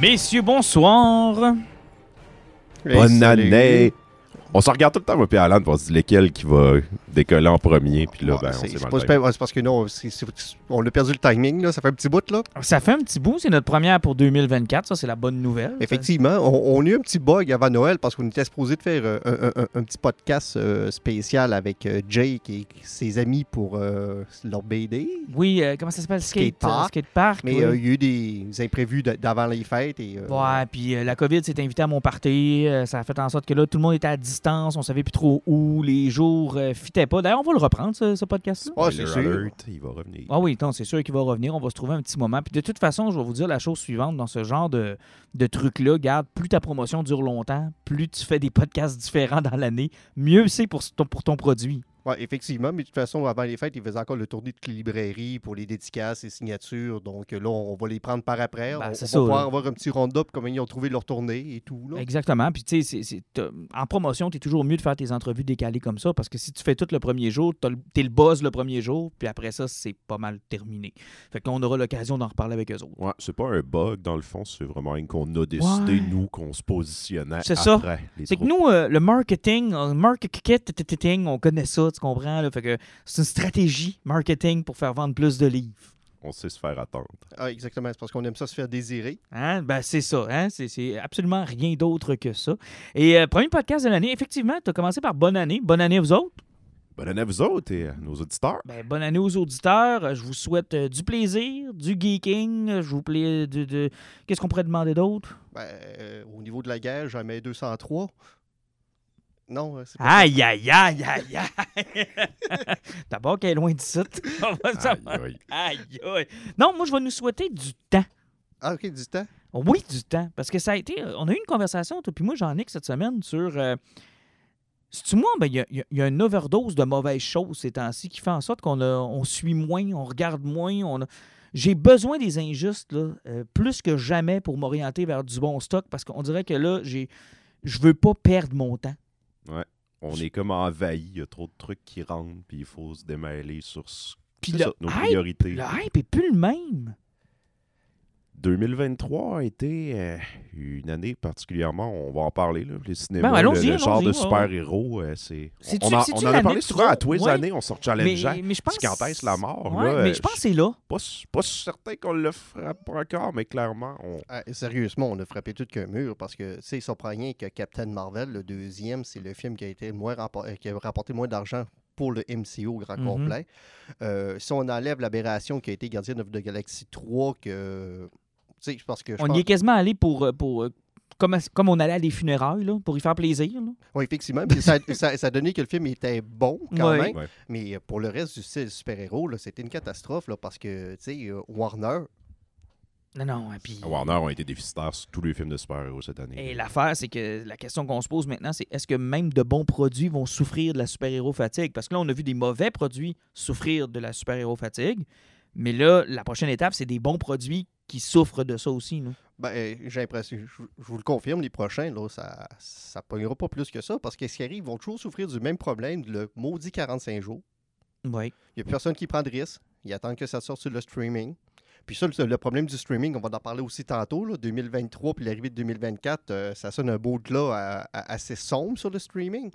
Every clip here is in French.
Messieurs, bonsoir. Bonne année! On se regarde tout le temps, moi, puis Alan, pour se dire lequel qui va décoller en premier, puis là, Ah, ben, on c'est s'est c'est parce que non, on a perdu le timing, là. ça fait un petit bout. là. Ça fait un petit bout, c'est notre première pour 2024, ça c'est la bonne nouvelle. Effectivement, on, on a eu un petit bug avant Noël parce qu'on était supposé de faire euh, un, un- un- un petit podcast euh, spécial avec euh, Jake et ses amis pour euh, leur BD. Oui, euh, comment ça s'appelle? Skate, Skatepark. euh, skatepark, Mais oui. euh, il y a eu des imprévus d'avant les fêtes. Et, euh, Ouais, puis euh, la COVID s'est invitée à mon party. euh, ça a fait en sorte que là, tout le monde était à distance. On savait plus trop où. Les jours euh, fitaient pas. D'ailleurs, on va le reprendre, ce, ce podcast-là. Ah, c'est sûr. il va revenir. Ah oui, non, c'est sûr qu'il va revenir. On va se trouver un petit moment. Puis de toute façon, je vais vous dire la chose suivante. Dans ce genre de, de truc-là, garde, plus ta promotion dure longtemps, plus tu fais des podcasts différents dans l'année, mieux c'est pour ton, pour ton produit. Ouais, effectivement, mais de toute façon, avant les fêtes, ils faisaient encore le tournée de librairies pour les dédicaces et signatures. Donc euh, là, on va les prendre par après. Ben, on c'est on ça, va pouvoir avoir un petit round-up comme ils ont trouvé leur tournée et tout. là. Exactement. Puis, tu sais, c'est- c'est- t'as- en promotion, tu es toujours mieux de faire tes entrevues décalées comme ça parce que si tu fais tout le premier jour, tu es le buzz le premier jour, puis après ça, c'est pas mal terminé. Fait qu'on aura l'occasion d'en reparler avec eux autres. Ouais, c'est pas un bug dans le fond, c'est vraiment rien qu'on a décidé, Ouais. nous, qu'on se positionnait C'est ça. C'est que nous, euh, le marketing, euh, marketing, on connaît ça, tu comprends? là? Fait que c'est une stratégie marketing pour faire vendre plus de livres. On sait se faire attendre. Ah, exactement, c'est parce qu'on aime ça se faire désirer. Hein? Ben, c'est ça. Hein? C'est, c'est absolument rien d'autre que ça. Et euh, premier podcast de l'année, effectivement, tu as commencé par bonne année. Bonne année à vous autres. Bonne année à vous autres et à nos auditeurs. Ben, bonne année aux auditeurs. Je vous souhaite euh, du plaisir, du geeking. Je vous plais de, de- Qu'est-ce qu'on pourrait demander d'autre? Ben, euh, au niveau de la guerre, j'en mets 203. Non, euh, c'est pas Aïe, aïe, aïe, aïe, aïe. D'abord qu'elle est loin du site. On va Aïe, savoir. aïe. Aïe, aïe. Non, moi, je vais nous souhaiter du temps. Ah, ok, du temps? Oui, du temps. Parce que ça a été. euh, On a eu une conversation, toi puis moi, Jean-Nic, cette semaine, sur. euh, C'est-tu moi? Ben, il y, a- il y y a une overdose de mauvaises choses ces temps-ci qui fait en sorte qu'on on suit moins, on regarde moins. On a- J'ai besoin des injustes, là, euh, plus que jamais, pour m'orienter vers du bon stock, parce qu'on dirait que là, j'ai. Je veux pas perdre mon temps. On est comme envahi, il y a trop de trucs qui rentrent, puis il faut se démêler sur ce- Puis le nos hype, priorités. Le hype est plus le même. 2023 a été euh, une année particulièrement, on va en parler, là, les cinémas, Ben, le, le genre de ouais, super-héros, euh, c'est... On, en- c'est-tu on en a parlé souvent, à tous les Ouais. années, on sort challengeant. mais je pense. Puis quand est-ce la mort, Ouais, là, mais je pense que c'est là. Pas, certain qu'on le frappe encore, mais clairement, on... Ah, sérieusement, on a frappé tout qu'un mur parce que c'est ça prend rien que Captain Marvel, le deuxième, c'est le film qui a été le moins euh, qui a rapporté moins d'argent pour le MCU au grand Mhm. complet. Euh, si on enlève l'aberration qui a été Gardien of the Galaxy 3, que. Parce que On pense- y est quasiment allé pour. euh, pour euh, comme, comme on allait à des funérailles, là, pour y faire plaisir. là. Oui, effectivement. ça, ça, ça a donné que le film était bon quand même. Mais euh, pour le reste du style super-héros, là, c'était une catastrophe là, parce que, tu sais, Warner, Non, non, et puis. Warner ont été déficitaires sur tous les films de super-héros cette année. Et l'affaire, c'est que la question qu'on se pose maintenant, c'est est-ce que même de bons produits vont souffrir de la super-héros fatigue? Parce que là, on a vu des mauvais produits souffrir de la super-héros fatigue. Mais là, la prochaine étape, c'est des bons produits qui souffrent de ça aussi. ben, euh, j'ai l'impression, je, je vous le confirme, les prochains, là, ça ça pognera pas plus que ça parce que ce qui arrive, ils vont toujours souffrir du même problème, le maudit 45 jours. Oui. Il n'y a personne qui prend de risque. Ils attendent que ça sorte sur le streaming. Puis ça, le, le problème du streaming, on va en parler aussi tantôt, là, 2023 puis l'arrivée de 2024, euh, ça sonne un beau là à- à- assez sombre sur le streaming.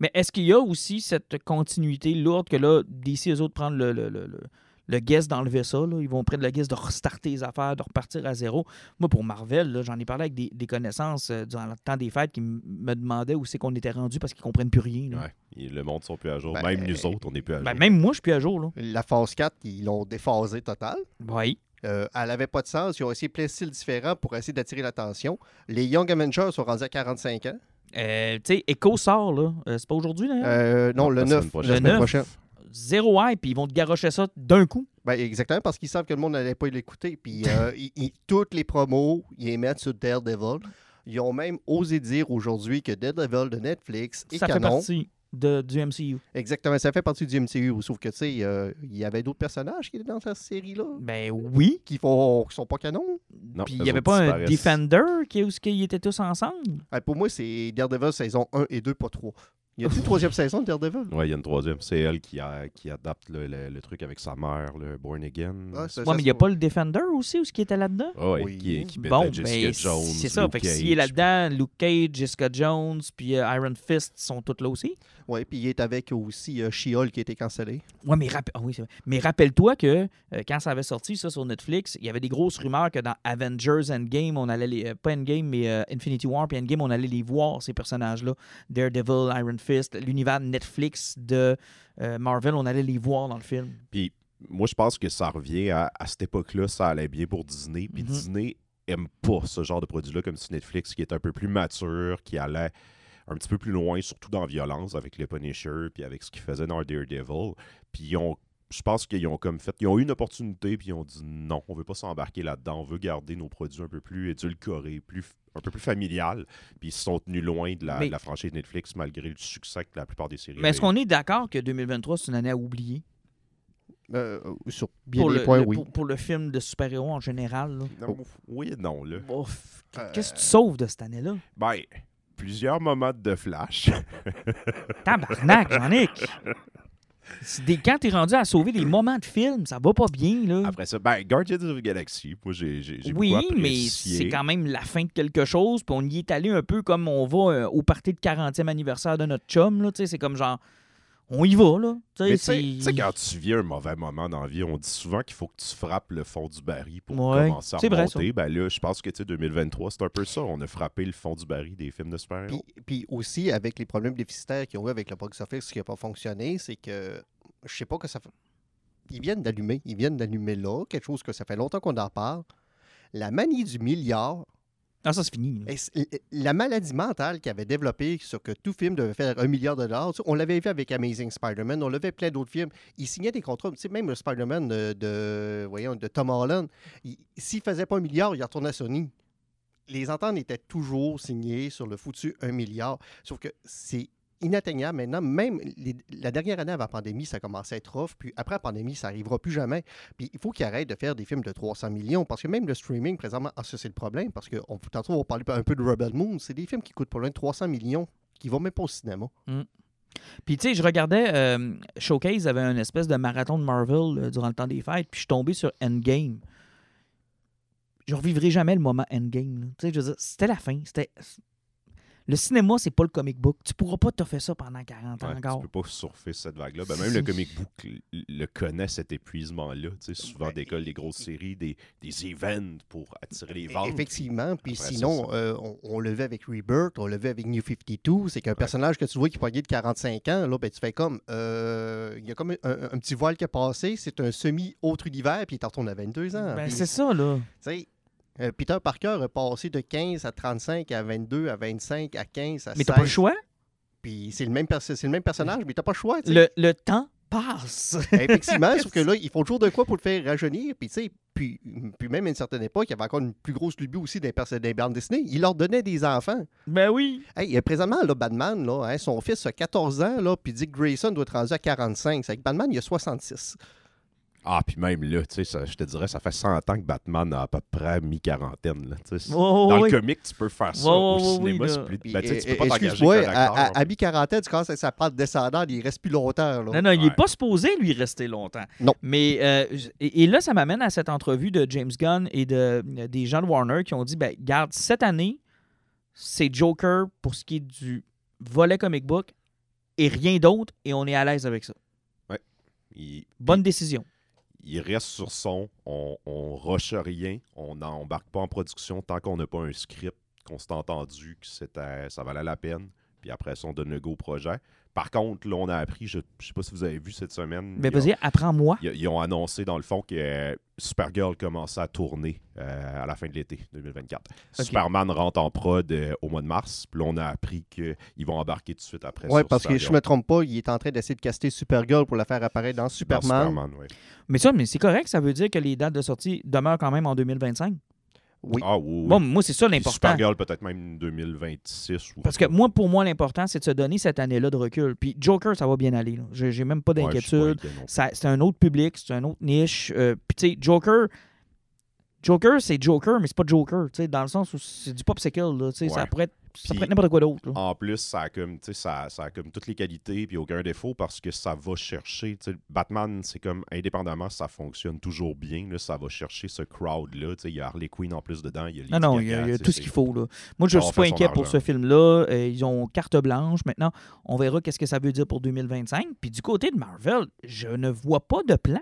Mais est-ce qu'il y a aussi cette continuité lourde que là, d'ici, eux autres prennent le, le, le, le- le guess d'enlever ça? Là. Ils vont prendre le guess de restarter les affaires, de repartir à zéro. Moi, pour Marvel, j'en ai parlé avec des, des connaissances euh, durant le temps des fêtes qui me demandaient où c'est qu'on était rendu parce qu'ils comprennent plus rien. là. Ouais. Le monde sont plus à jour. Ben, Même nous autres, on n'est plus à jour. Ben, même moi, je suis plus à jour. Là. La phase 4, ils l'ont déphasé total. Oui. Euh, elle n'avait pas de sens. Ils ont essayé plein de styles différents pour essayer d'attirer l'attention. Les Young Avengers sont rendus à 45 ans. Euh, tu sais, Echo sort, là. Euh, c'est pas aujourd'hui, là? Euh, non, le la 9, semaine prochaine. la Le semaine 9. Zéro hype, puis ils vont te garocher ça d'un coup. Ben, exactement, parce qu'ils savent que le monde n'allait pas l'écouter. Puis euh, ils- ils- toutes les promos, ils les mettent sur Daredevil. Ils ont même osé dire aujourd'hui que Daredevil de Netflix est ça fait partie de, du MCU. Exactement, ça fait partie du MCU. Sauf que, tu sais, euh, il y avait d'autres personnages qui étaient dans cette série-là Ben oui. qui font, qui sont pas canons. Non, Puis il n'y avait pas un. Defender qui, où ce qu'ils étaient tous ensemble? Ah, pour moi, c'est Daredevil saison 1 et 2, pas 3. Y a-t-il une troisième saison de Daredevil? Ouais, il y a une troisième. C'est elle qui, a- qui adapte le, le- le truc avec sa mère, le Born Again. Ah, ça- Ouais, ça mais il n'y a pas le Defender aussi, où ce qui était là-dedans? Ouais, Oui. qui, qui Bon, Jessica ben, Jones. c'est ça. Luke Fait que s'il est là-dedans, Luke Cage, Jessica Jones, puis euh, Iron Fist sont toutes là aussi. Oui, puis il est avec aussi euh, She-Hulk qui a été cancellé. Ouais, mais, rapp- ah oui, c'est vrai. mais rappelle-toi que euh, quand ça avait sorti ça sur Netflix, il y avait des grosses rumeurs que dans Avengers Endgame, on allait les. euh, pas Endgame, mais euh, Infinity War puis Endgame, on allait les voir, ces personnages-là. Daredevil, Iron Fist, l'univers Netflix de euh, Marvel, on allait les voir dans le film. Puis moi, je pense que ça revient à, à cette époque-là, ça allait bien pour Disney. Puis Mhm. Disney aime pas ce genre de produit-là, comme si Netflix, qui est un peu plus mature, qui allait un petit peu plus loin, surtout dans la violence, avec le Punisher, puis avec ce qu'ils faisaient dans Daredevil. Puis ils ont. Je pense qu'ils ont comme fait. Ils ont eu une opportunité, puis ils ont dit non, on veut pas s'embarquer là-dedans. On veut garder nos produits un peu plus édulcorés, plus, un peu plus familial. Puis ils se sont tenus loin de la, Mais- de la franchise Netflix, malgré le succès que la plupart des séries. Mais est-ce qu'on est d'accord que 2023, c'est une année à oublier? Euh, euh, sur bien pour, des le, points, le- oui. pour, pour le film de super-héros en général. là. Non, oui et non, là. Ouf, Euh, Qu'est-ce que tu sauves de cette année-là? Ben, plusieurs moments de flash. Tabarnak, Jean-Nic! Des, quand t'es rendu à sauver des moments de film, ça va pas bien, là. Après ça, ben, Guardians of the Galaxy, moi, j'ai oui, beaucoup mais apprécié. c'est quand même la fin de quelque chose, puis on y est allé un peu comme on va euh, au party de 40e anniversaire de notre chum, là, tu sais, c'est comme genre, on y va, là. Tu sais, quand tu vis un mauvais moment dans la vie, on dit souvent qu'il faut que tu frappes le fond du baril pour Ouais, commencer à vrai, remonter. ben là, je pense que tu sais, 2023, c'est un peu ça. On a frappé le fond du baril des films de super-héros. Puis, puis aussi, avec les problèmes déficitaires qu'ils ont eu avec le box-office, ce qui n'a pas fonctionné, c'est que je sais pas que ça fait. Ils viennent d'allumer. Ils viennent d'allumer là, quelque chose que ça fait longtemps qu'on en parle. La manie du milliard, Ah, ça, c'est fini. la maladie mentale qu'ils avaient développée sur que tout film devait faire un milliard de dollars, on l'avait vu avec Amazing Spider-Man, on l'avait plein d'autres films. Ils signaient des contrats, même le Spider-Man de, de- Tom Holland, il- s'il faisait pas un milliard, il retournait à Sony. Les ententes étaient toujours signées sur le foutu un milliard. Sauf que c'est inatteignable maintenant. Même la dernière année avant la pandémie, ça commençait à être rough. Puis après la pandémie, ça n'arrivera plus jamais. Puis il faut qu'ils arrêtent de faire des films de 300 millions. Parce que même le streaming, présentement, ah, ça c'est le problème. Parce que on, tantôt, on va parler un peu de Rebel Moon. C'est des films qui coûtent pour loin de 300 millions, qui vont même pas au cinéma. Puis, tu sais, je regardais euh, Showcase avait une espèce de marathon de Marvel euh, durant le temps des fêtes, puis je suis tombé sur Endgame. Je revivrai jamais le moment Endgame. Tu sais, je c'était la fin. C'était. Le cinéma, c'est pas le comic book. Tu pourras pas te faire ça pendant 40 ans Ouais, encore. tu peux pas surfer cette vague-là. Ben, même le comic book le- connaît, cet épuisement-là. Tu sais, souvent, Ben, décolle des grosses séries, des, des events pour attirer les ventes. Effectivement. Puis sinon, ça- euh, on, on le vu avec Rebirth, on le vu avec New 52. C'est qu'un personnage que tu vois qui poignait de 45 ans, là, ben, tu fais comme. euh, Il y a comme un, un- un petit voile qui a passé. C'est un semi-autre univers, puis il t'en retourne à 22 ans. Ben, c'est ça, là. tu sais, euh, Peter Parker a passé de 15 à 35 à 22 à 25 à 15 à Mais 16. t'as pas le choix? Puis c'est le même, perso- c'est le même personnage, mais t'as pas le choix. Le, le temps passe. Effectivement, sauf que là, il faut toujours de quoi pour le faire rajeunir. Puis, tu sais, puis, puis même à une certaine époque, il y avait encore une plus grosse lubie aussi des, des bandes dessinées. Il leur donnait des enfants. ben oui. Hey, présentement, là, Batman, là, hein, son fils a 14 ans, là, puis Dick Grayson doit être rendu à 45. C'est que Batman, il a 66. Ah, puis même là, tu sais, je te dirais, ça fait 100 ans que Batman a à peu près mi-quarantaine. Ouais, ouais, Dans ouais. le comic, tu peux faire ça. Ouais, Au ouais, ouais, cinéma, oui, c'est plus... Ben, tu peux pas t'engager à, à, mi-quarantaine, tu commences à sa patte descendante, il reste plus longtemps. Là. Non, non, il n'est Ouais. pas supposé lui rester longtemps. Non. Mais euh, et, et là, ça m'amène à cette entrevue de James Gunn et de, des gens de Warner qui ont dit ben, garde, cette année, c'est Joker pour ce qui est du volet comic book et rien d'autre, et on est à l'aise avec ça. Il, Bonne décision. Il reste sur son, on, on rush rien, on n'embarque pas en production tant qu'on n'a pas un script, qu'on s'est entendu que ça valait la peine, puis après ça, on donne le go au projet. Par contre, là, on a appris, je ne sais pas si vous avez vu cette semaine. Mais vas-y, apprends-moi. ils, ils ont annoncé, dans le fond, que euh, Supergirl commençait à tourner euh, à la fin de l'été 2024. Ok. Superman rentre en prod euh, au mois de mars. Puis là, on a appris qu'ils vont embarquer tout de suite après Ouais, sur parce que je Supergirl. me trompe pas, il est en train d'essayer de caster Supergirl pour la faire apparaître dans Dans Superman. Superman, ouais. Mais ça, mais c'est correct, ça veut dire que les dates de sortie demeurent quand même en 2025. Oui. Ah oui, oui. Bon, moi, c'est ça l'important. Supergirl, peut-être même 2026. Ou Parce que moi, pour moi, l'important, c'est de se donner cette année-là de recul. Puis Joker, ça va bien aller. J'ai même pas d'inquiétude. c'est un autre public, c'est un autre niche. Euh, Puis tu sais, Joker, Joker, c'est Joker, mais c'est pas Joker. tu sais, Dans le sens où c'est du popsicle. Là, tu sais, Ça pourrait être, ça pourrait n'importe quoi d'autre. En plus, ça a comme, ça, ça a comme toutes les qualités puis aucun défaut parce que ça va chercher. Batman, c'est comme indépendamment, ça fonctionne toujours bien. là, ça va chercher ce crowd-là. Il y a Harley Quinn en plus dedans. Il y a Non, non, il y a, il y a tout ce qu'il faut. Là. Moi, je va suis pas inquiet pour ce film-là. Euh, ils ont carte blanche. Maintenant, on verra qu'est-ce que ça veut dire pour 2025. Puis du côté de Marvel, je ne vois pas de plan.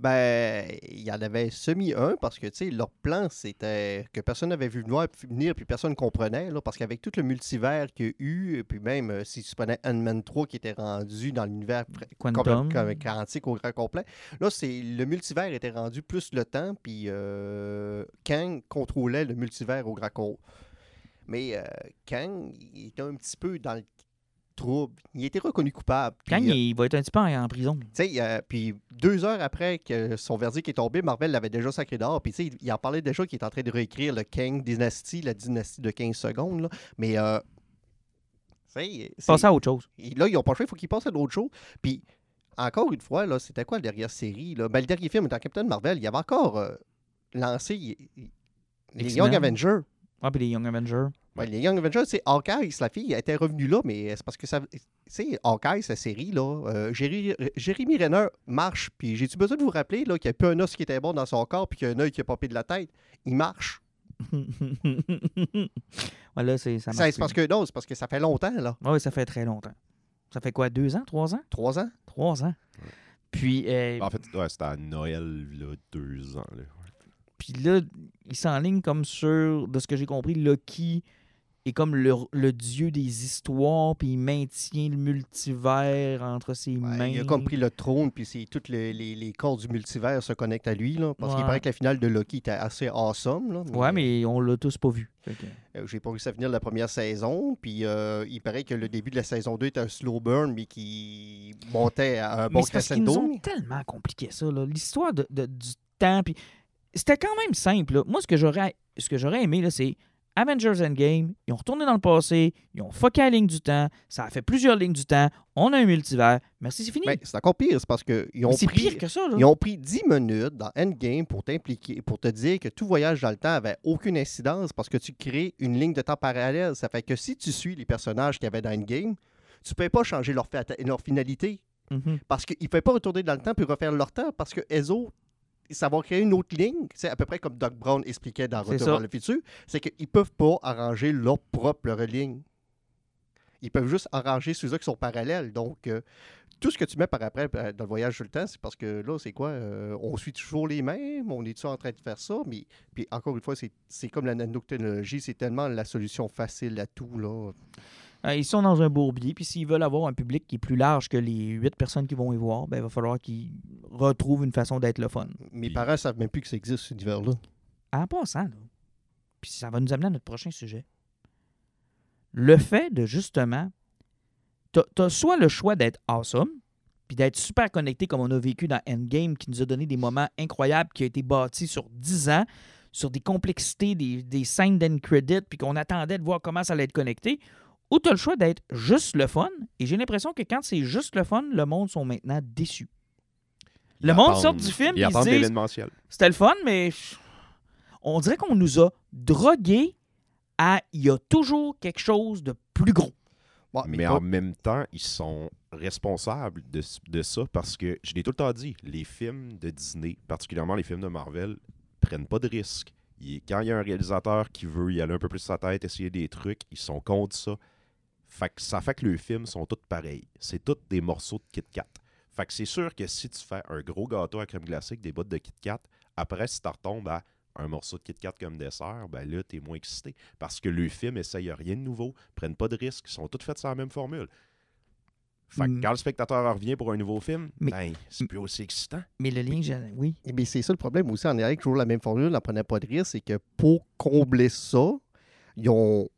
Ben, il y en avait semi un parce que, tu sais, leur plan, c'était que personne n'avait vu venir, venir, puis personne ne comprenait, là, parce qu'avec tout le multivers qu'il y a eu, et puis même euh, si tu prenais Ant-Man 3 qui était rendu dans l'univers Quantum. quantique au grand complet, là, c'est le multivers était rendu plus le temps, puis euh, Kang contrôlait le multivers au grand complet. Mais euh, Kang, il était un petit peu dans le trouble. Il était reconnu coupable. Quand euh, il va être un petit peu en, en prison. euh, puis deux heures après que son verdict est tombé, Marvel l'avait déjà sacré dehors. Puis, sais, il en parlait déjà qu'il est en train de réécrire le Kang Dynasty, la dynastie de 15 secondes. Là. Mais, euh, Passer à autre chose. et là, ils ont pas le choix, il faut qu'ils passent à d'autres choses. Puis, encore une fois, là, c'était quoi la dernière série? Là? Ben, le dernier film, dans Captain Marvel, il avait encore euh, lancé il- il- les. Young Avengers. Ah, puis les Young Avengers. Ouais, les Young Avengers, c'est Hawkeye, la fille, elle était revenue là, mais c'est parce que ça. Tu sais, Hawkeye, cette série, là, euh, Jérémy, Jérémy Renner marche, puis j'ai-tu besoin de vous rappeler là, qu'il n'y a plus un os qui était bon dans son corps, puis qu'il y a un œil qui a popé de la tête? Il marche. voilà, c'est ça. C'est parce que non, c'est parce que ça fait longtemps, là. Oui, ça fait très longtemps. Ça fait quoi, deux ans, trois ans? Trois ans? Trois ans. Puis, euh, En fait, ouais, c'était à Noël, là, deux ans. là. puis là, il s'enligne comme sur, de ce que j'ai compris, Loki est comme le, le dieu des histoires, puis il maintient le multivers entre ses Ouais, mains. il a comme pris le trône, puis c'est toutes les, les, les corps du multivers se connectent à lui, là. Parce qu'il paraît que la finale de Loki était assez awesome, là. Ouais, mais on l'a tous pas vu. Euh, J'ai pas réussi à finir la première saison, puis euh, il paraît que le début de la saison 2 était un slow burn, mais qui montait à un bon Mais c'est parce qu'ils nous crescendo. ont tellement compliqué ça, l'histoire de, de- du temps. Puis c'était quand même simple. là. Moi, ce que j'aurais ce que j'aurais aimé, c'est Avengers Endgame. Ils ont retourné dans le passé. Ils ont fucké la ligne du temps. Ça a fait plusieurs lignes du temps. On a un multivers. Merci, c'est fini. Ben, c'est encore pire, c'est parce qu'ils ont Mais c'est pris... pire que ça. Là. Ils ont pris 10 minutes dans Endgame pour t'impliquer, pour te dire que tout voyage dans le temps avait aucune incidence parce que tu crées une ligne de temps parallèle. Ça fait que si tu suis les personnages qu'il y avait dans Endgame, tu ne peux pas changer leur, leur finalité Mhm. parce qu'ils ne peuvent pas retourner dans le temps puis refaire leur temps parce que eux autres, ça va créer une autre ligne. C'est à peu près comme Doc Brown expliquait dans Retour vers le futur. C'est qu'ils ne peuvent pas arranger leur propre ligne. Ils peuvent juste arranger ceux-là qui sont parallèles. Donc, euh, tout ce que tu mets par après euh, dans le voyage sur le temps, c'est parce que là, c'est quoi? euh, on suit toujours les mêmes, on est-tu en train de faire ça? Mais puis encore une fois, c'est c'est comme la nanotechnologie, c'est tellement la solution facile à tout. Là. Euh, Ils sont dans un bourbier. Puis s'ils veulent avoir un public qui est plus large que les huit personnes qui vont y voir, ben, il va falloir qu'ils retrouvent une façon d'être le fun. Mes Puis- parents ne savent même plus que ça existe, cet univers-là. En passant, là, puis ça va nous amener à notre prochain sujet. Le fait de justement, t'as as soit le choix d'être awesome, puis d'être super connecté comme on a vécu dans Endgame, qui nous a donné des moments incroyables, qui a été bâti sur 10 ans, sur des complexités, des, des scènes d'end credit, puis qu'on attendait de voir comment ça allait être connecté, ou tu as le choix d'être juste le fun, et j'ai l'impression que quand c'est juste le fun, le monde sont maintenant déçus. Le monde sort du film, Ils ils c'était le fun, mais on dirait qu'on nous a drogués à il y a toujours quelque chose de plus gros. Bon, Mais en même temps, ils sont responsables de, de ça parce que, je l'ai tout le temps dit, les films de Disney, particulièrement les films de Marvel, prennent pas de risques. Quand il y a un réalisateur qui veut y aller un peu plus sa tête, essayer des trucs, ils sont contre ça. Fait que ça fait que les films sont tous pareils. C'est tous des morceaux de Kit Kat. Fait que c'est sûr que si tu fais un gros gâteau à crème glacée avec des bottes de Kit Kat, après, si tu retombes à un morceau de Kit Kat comme dessert, ben là, t'es moins excité. Parce que le film essaye rien de nouveau, prennent pas de risques, ils sont tous faits sur la même formule. Fait que Mm. quand le spectateur revient pour un nouveau film, Mais- ben, c'est plus aussi excitant. Mais le lien, que j'ai- oui. Eh bien, c'est ça le problème aussi en Amérique, toujours la même formule, on n'en prenait pas de risque, c'est que pour combler ça, ils ont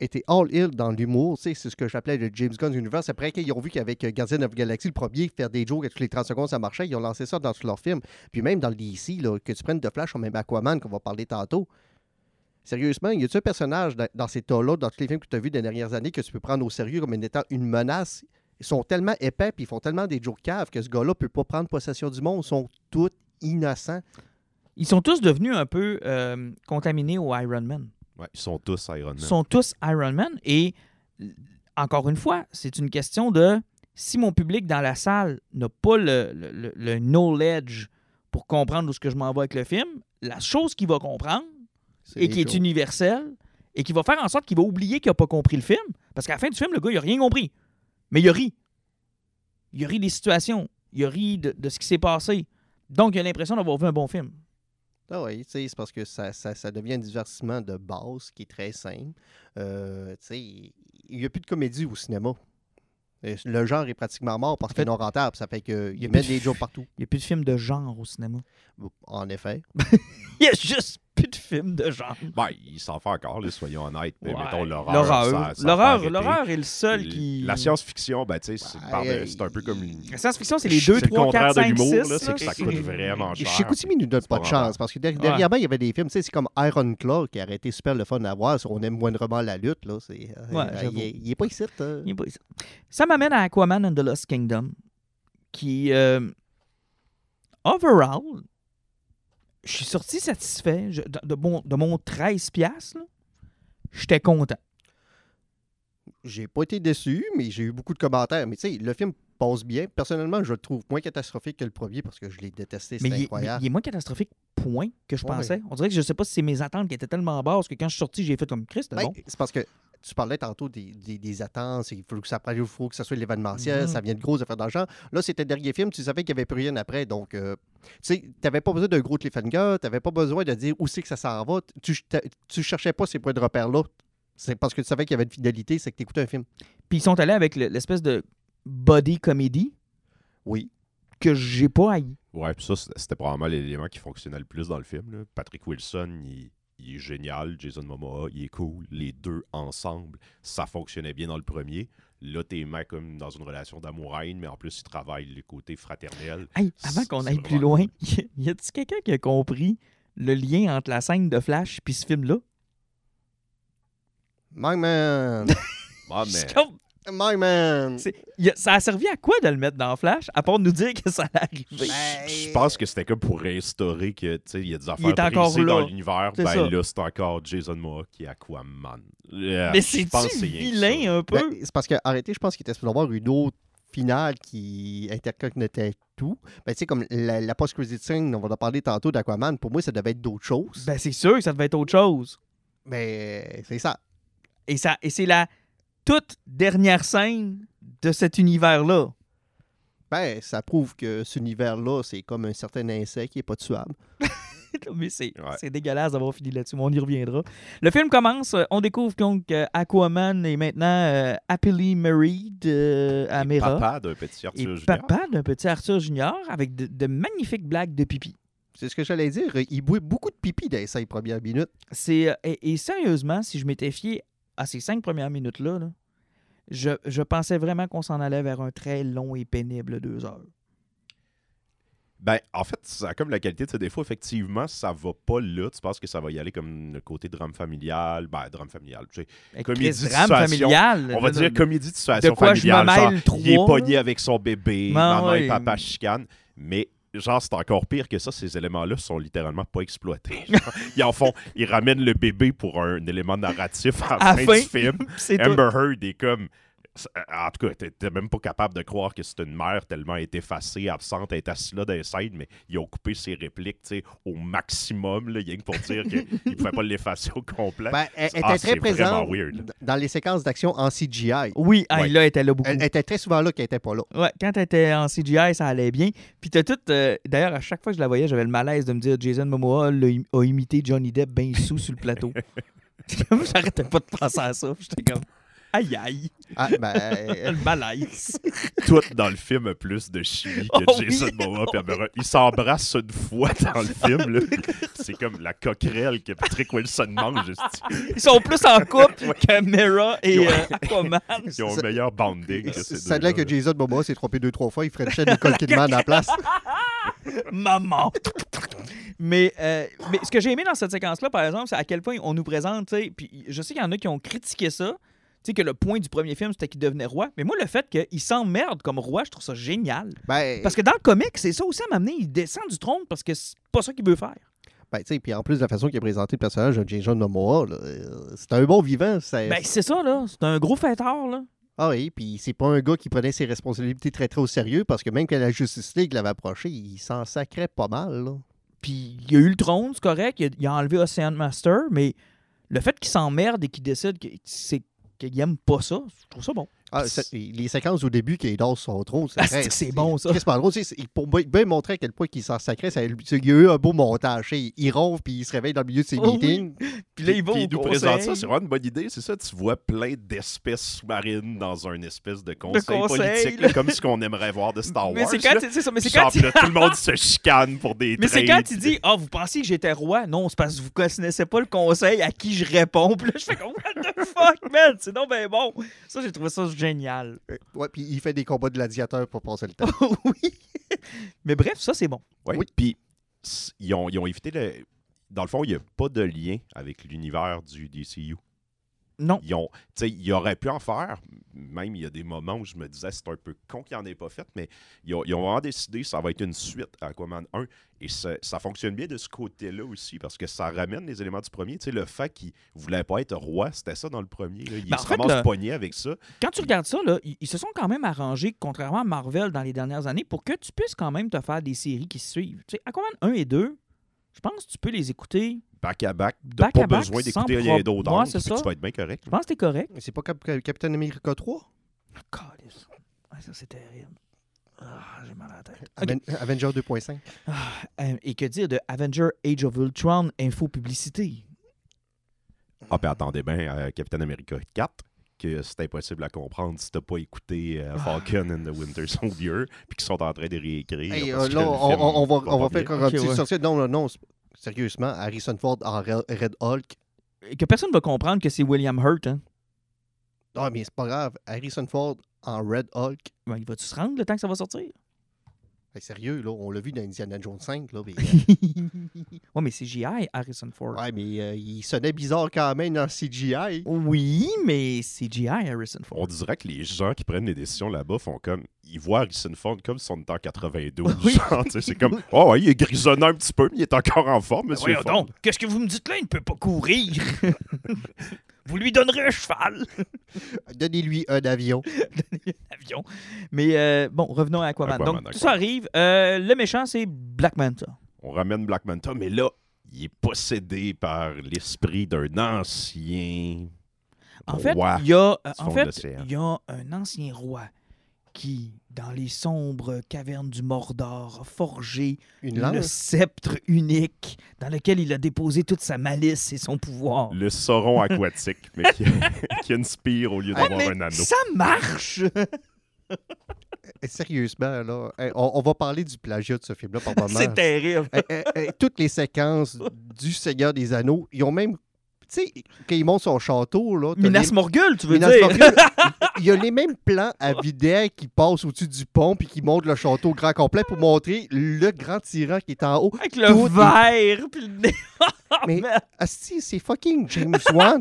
été all-in dans l'humour. C'est ce que j'appelais le James Gunn Universe. Après qu'ils ont vu qu'avec Guardian of Galaxy, le premier, faire des jokes à tous les 30 secondes, ça marchait, ils ont lancé ça dans tous leurs films. Puis même dans le DC, là, que tu prennes de Flash ou même Aquaman, qu'on va parler tantôt. Sérieusement, y a-tu un personnage dans, ces tas-là, dans tous les films que tu as vus des dernières années, que tu peux prendre au sérieux comme étant une menace? Ils sont tellement épais, puis ils font tellement des jokes caves que ce gars-là peut pas prendre possession du monde. Ils sont tous innocents. Ils sont tous devenus un peu euh, contaminés au Iron Man. Ouais, ils sont tous Iron Man. Ils sont tous Iron Man. Et encore une fois, c'est une question de si mon public dans la salle n'a pas le, le- le- le knowledge pour comprendre où ce que je m'en vais avec le film, la chose qu'il va comprendre et qui est universelle et qui va faire en sorte qu'il va oublier qu'il n'a pas compris le film. Parce qu'à la fin du film, le gars, il n'a rien compris. Mais il a ri. Il a ri des situations. Il a ri de, de ce qui s'est passé. Donc, il a l'impression d'avoir vu un bon film. Ah oui, c'est parce que ça, ça, ça devient un divertissement de base qui est très simple. Euh, il n'y a plus de comédie au cinéma. Le genre est pratiquement mort parce qu'il est non rentable. Ça fait Il y a qu'ils plus mettent de des jokes partout. Il n'y a plus de films de genre au cinéma. En effet. Il y a juste plus de films de genre. Ben, ils s'en font encore, là, soyons honnêtes. Mais Ouais. mettons l'horreur. L'horreur. L'horreur, est le seul qui. La science-fiction, ben, tu sais, c'est Ouais, par- euh, c'est un peu comme une. La science-fiction, c'est les C'est 2, le 3, 4, contraire de 5, l'humour, 6. là, c'est que ça coûte vraiment cher. Chicoutimi nous donne pas pas de chance parce que der- dernièrement, il y avait des films, tu sais, c'est comme Iron Claw qui aurait été super le fun à voir si on aime moindrement la lutte. Là, c'est, euh, euh, il, est, il est pas ici. euh. Il est pas ici. Ça m'amène à Aquaman and the Lost Kingdom, qui, euh, overall, je suis sorti satisfait Je- de, de mon, de mon 13$. piastres, là. J'étais content. J'ai pas été déçu, mais j'ai eu beaucoup de commentaires. Mais tu sais, le film passe bien. Personnellement, je le trouve moins catastrophique que le premier parce que je l'ai détesté. Mais C'était il, est- incroyable. il est moins catastrophique, point, que je Ouais. pensais. On dirait que je sais pas si c'est mes attentes qui étaient tellement basses que quand je suis sorti, j'ai fait comme Christ, Ben, bon. C'est parce que tu parlais tantôt des, des- des attentes, il faut que ça prenne, il faut que ça soit l'événementiel, Mhm. ça vient de gros affaires d'argent. Là, c'était le dernier film, tu savais qu'il n'y avait plus rien après. Donc, euh, tu sais, n'avais pas besoin d'un gros cliffhanger, tu n'avais pas besoin de dire où c'est que ça s'en va. Tu, tu, cherchais pas ces points de repère-là. C'est parce que tu savais qu'il y avait une fidélité, c'est que tu écoutais un film. Puis ils sont allés avec le- l'espèce de body comedy Oui. que j'ai pas haï. Ouais, puis ça, c'était c'était probablement l'élément qui fonctionnait le plus dans le film. là. Patrick Wilson, il, il est génial. Jason Momoa, il est cool. Les deux ensemble, ça fonctionnait bien dans le premier. Là, t'es mec comme dans une relation d'amour-haine, mais en plus, ils travaillent le côté fraternel. Hey, avant qu'on aille plus loin, y a-t-il quelqu'un qui a compris le lien entre la scène de Flash puis ce film-là? My man! Suis comme- My man! a- ça a servi à quoi de le mettre dans Flash, à part de nous dire que ça allait arriver? Ben, je pense que c'était comme pour réinstaurer que, tu sais, il y a des est affaires encore brisées là. dans l'univers. Ben ça. là, c'est encore Jason Momoa qui est Aquaman. Euh, Mais que c'est que vilain ça. un peu? Ben, c'est parce que, arrêtez, je pense qu'il était supposé avoir une autre finale qui interconnectait tout. Ben, tu sais, comme la, la post-credit scene, on va en parler tantôt d'Aquaman, pour moi, ça devait être d'autres choses. Ben, c'est sûr que ça devait être autre chose. Mais c'est ça. Et, ça, et c'est la toute dernière scène de cet univers-là. Ben, ça prouve que cet univers-là, c'est comme un certain insecte qui n'est pas tuable. Mais c'est Ouais. dégueulasse d'avoir fini là-dessus, mais on y reviendra. Le film commence, euh, on découvre donc que Aquaman est maintenant euh, happily married euh, à Et Mera. Papa d'un petit et Arthur Junior. papa d'un petit Arthur Junior avec de, de magnifiques blagues de pipi. C'est ce que j'allais dire. Il bouait beaucoup de pipi dans les cinq premières minutes. C'est euh, et, et sérieusement, si je m'étais fié à ces cinq premières minutes-là, là, je, je pensais vraiment qu'on s'en allait vers un très long et pénible deux heures. Ben, en fait, ça a comme la qualité de ses défauts. Effectivement, ça va pas là. Tu penses que ça va y aller comme le côté drame familial? Ben, drame familial. tu sais. Avec Comédie drame familial. On va dire comédie de situation de quoi je me familiale. genre, il est pogné avec son bébé, Ben maman et papa chicanent. Mais genre, c'est encore pire que ça. Ces éléments-là sont littéralement pas exploités. Genre, ils en font, ils ramènent le bébé pour un élément narratif à la fin la du fin, film. Amber Heard est comme en tout cas, t'étais même pas capable de croire que c'était une mère tellement elle est effacée, absente, elle est assise là dans les scènes, mais ils ont coupé ses répliques tu sais, au maximum, là, rien que pour dire qu'ils ne pouvaient pas l'effacer au complet. Ben, elle elle Ah, était très c'est présente dans les séquences d'action en CGI. Oui, ah, Ouais. là, elle était là beaucoup. Elle, elle était très souvent là qu'elle était pas là. Ouais, quand elle était en CGI, ça allait bien. Puis t'as tout. euh, D'ailleurs, à chaque fois que je la voyais, j'avais le malaise de me dire Jason Momoa a imité Johnny Depp bien sous sur le plateau. J'arrêtais pas de penser à ça. J'étais comme. Aïe aïe, Ah, ben, euh, le malaise. Tout dans le film a plus de chimie que Oh Jason oui. Momoa et Amber. Ils s'embrassent une fois dans le film. là. C'est comme la coquerelle que Patrick Wilson mange. Ils sont plus en couple que Mera et euh, Aquaman. Ils ont un meilleur banding que ces ça deux-là, que Jason Momoa s'est trompé deux, trois fois. Il Frenchait Nicole Kidman à la place. Maman. Mais, euh, mais ce que j'ai aimé dans cette séquence-là, par exemple, c'est à quel point on nous présente, tu sais, puis je sais qu'il y en a qui ont critiqué ça, sais, que le point du premier film, c'était qu'il devenait roi. Mais moi, le fait qu'il s'emmerde comme roi, je trouve ça génial. Ben, Parce que dans le comic, c'est ça aussi à m'amener. Il descend du trône parce que c'est pas ça qu'il veut faire. ben, tu sais, puis en plus de la façon qu'il a présenté le personnage de Jason Momoa, euh, c'est un bon vivant. ça- Ben, c'est ça, là. C'est un gros fêtard, là. Ah oui, puis c'est pas un gars qui prenait ses responsabilités très très au sérieux parce que même quand la Justice League l'avait approché, il s'en sacrait pas mal. là. Puis il a eu le trône, c'est correct. Il a, il a enlevé Ocean Master, mais le fait qu'il s'emmerde et qu'il décide que c'est qu'il aime pas ça, je trouve ça bon. Ah, les séquences au début qui dort sur son trône, Ah, c'est c'est bon, ça? C'est pas drôle. tu Pour bien montrer à quel point il s'en sacrait, ça, il y a eu un beau montage. tu sais, Il ronfle puis il se réveille dans le milieu de ses Oh oui. meetings. Puis là, il va il nous conseil. présente ça, c'est vraiment une bonne idée. C'est ça, tu vois plein d'espèces sous-marines dans un espèce de conseil, conseil, politique, là. là, comme ce qu'on aimerait voir de Star Wars. Mais c'est quand, ça, mais quand, tout le monde se chicane pour des mais c'est quand il puis- dit Ah, vous pensiez que j'étais roi Non, c'est parce que vous connaissez pas le conseil à qui je réponds. Puis là, je fais comme What the fuck, man C'est donc ben bon. Ça, j'ai trouvé ça génial. Euh, Ouais, puis il fait des combats de gladiateurs pour passer le temps. oui. Mais bref, ça, c'est bon. Ouais. Oui. Puis ils ont, ils ont évité le. Dans le fond, il n'y a pas de lien avec l'univers du DCU. Non. Ils ont, ils auraient pu en faire. Même, il y a des moments où je me disais c'est un peu con qu'ils n'en aient pas fait, mais ils ont, ils ont vraiment décidé que ça va être une suite à Aquaman 1. Et ça, ça fonctionne bien de ce côté-là aussi, parce que ça ramène les éléments du premier. Tu sais, le fait qu'il ne voulait pas être roi, c'était ça dans le premier. là. Il Ben, en se fait, ramasse le- pogné avec ça. Quand tu regardes ça, là, ils, ils se sont quand même arrangés, contrairement à Marvel dans les dernières années, pour que tu puisses quand même te faire des séries qui suivent. Tu sais, Aquaman 1 et 2, je pense que tu peux les écouter. Back à back, pas back, besoin d'écouter rien d'autre. Entre, c'est ça. Tu vas être bien correct. Je pense que t'es correct. Mais C'est pas Cap- Captain America 3? Ah, câlisse. Ouais, ça, c'est terrible. Ah, j'ai mal à la tête. Ok. Aven- Avenger 2.5. Euh, et que dire de Avenger Age of Ultron info-publicité? Ah, puis attendez bien, euh, Captain America 4, que c'est impossible à comprendre si t'as pas écouté euh, Falcon and the Winter Soldier, puis qu'ils sont en train de réécrire. Hey, euh, là, on, film on- on va, va on va pas faire bien. comme un Ok, petit ouais. sorcier. Non, non, non. Sérieusement, Harrison Ford en Re- Red Hulk. Et que personne ne va comprendre que c'est William Hurt. Hein? Non, mais c'est pas grave. Harrison Ford en Red Hulk. Ben, il va-tu se rendre le temps que ça va sortir? Hey, sérieux, là, on l'a vu dans Indiana Jones 5. Là, mais, ouais, mais J.I. Harrison Ford. ouais, mais euh, il sonnait bizarre quand même dans CGI. Oui, mais J.I. Harrison Ford. On dirait que les gens qui prennent les décisions là-bas font comme. Ils voient Harrison Ford comme si on était en 92. Oui. genre, tu sais, c'est comme. Oh, ouais, il est grisonnant un petit peu, mais il est encore en forme, Ben monsieur Ford. donc, qu'est-ce que vous me dites là? Il ne peut pas courir. vous lui donnerez un cheval. Donnez-lui un avion. avion. Mais euh, bon, revenons à Aquaman. Aquaman, Donc, tout ça arrive. Euh, le méchant, c'est Black Manta. On ramène Black Manta, mais là, il est possédé par l'esprit d'un ancien. En fait, roi il y a, euh, en fait, il y a un ancien roi qui, dans les sombres cavernes du Mordor, a forgé Une le sceptre unique dans lequel il a déposé toute sa malice et son pouvoir. Le sauron aquatique, mais qui, qui a une spire au lieu Ah, d'avoir un anneau. ça marche! Eh, Sérieusement, là, eh, on, on va parler du plagiat de ce film-là par moment. c'est terrible. Eh, toutes les séquences du Seigneur des Anneaux, ils ont même. Tu sais, quand ils montent son château, là. Minas les- Morgul, tu veux Minas dire? Morgul, il y a les mêmes plans à vidéo qui passent au-dessus du pont puis qui montrent le château au grand complet pour montrer le grand tyran qui est en haut. Avec le Tout est- verre, puis le nez. Mais-. Asti, c'est fucking James Wan.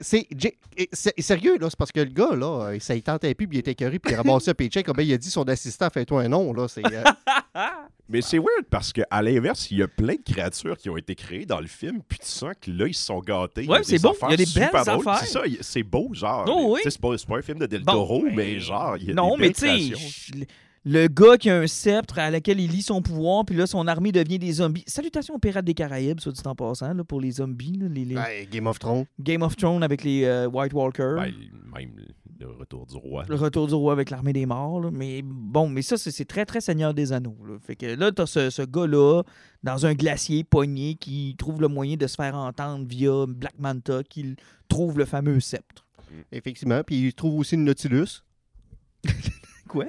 C'est sérieux, là, c'est parce que le gars, là, euh, ça il tentait plus, puis il était écœuré, puis il ramassait un paycheck, comme ben, il a dit son assistant, fais-toi un nom, là, c'est... euh, Mais c'est weird parce qu'à l'inverse, il y a plein de créatures qui ont été créées dans le film, puis tu sens que là, ils se sont gâtés. Ouais, des c'est beau. Il y a des super belles drôles. affaires. C'est ça, c'est beau, genre. Oh, oui. C'est pas, un film de Del Bon, Toro, ben, mais genre, il y a Non, des mais tu sais, le- gars qui a un sceptre à laquelle il lit son pouvoir, puis là, son armée devient des zombies. Salutations aux Pirates des Caraïbes, soit dit en passant, là, pour les zombies. là, les, les- Ouais, Game of Thrones. Game of Thrones avec les euh, White Walkers. Ben, même le retour du roi. Le retour du roi avec l'armée des morts. là. Mais bon, mais ça, c'est c'est très, très Seigneur des Anneaux. là. Fait que là, t'as ce, ce gars-là, dans un glacier pogné, qui trouve le moyen de se faire entendre via Black Manta, qui trouve le fameux sceptre. Effectivement. Puis il trouve aussi une Nautilus. Quoi?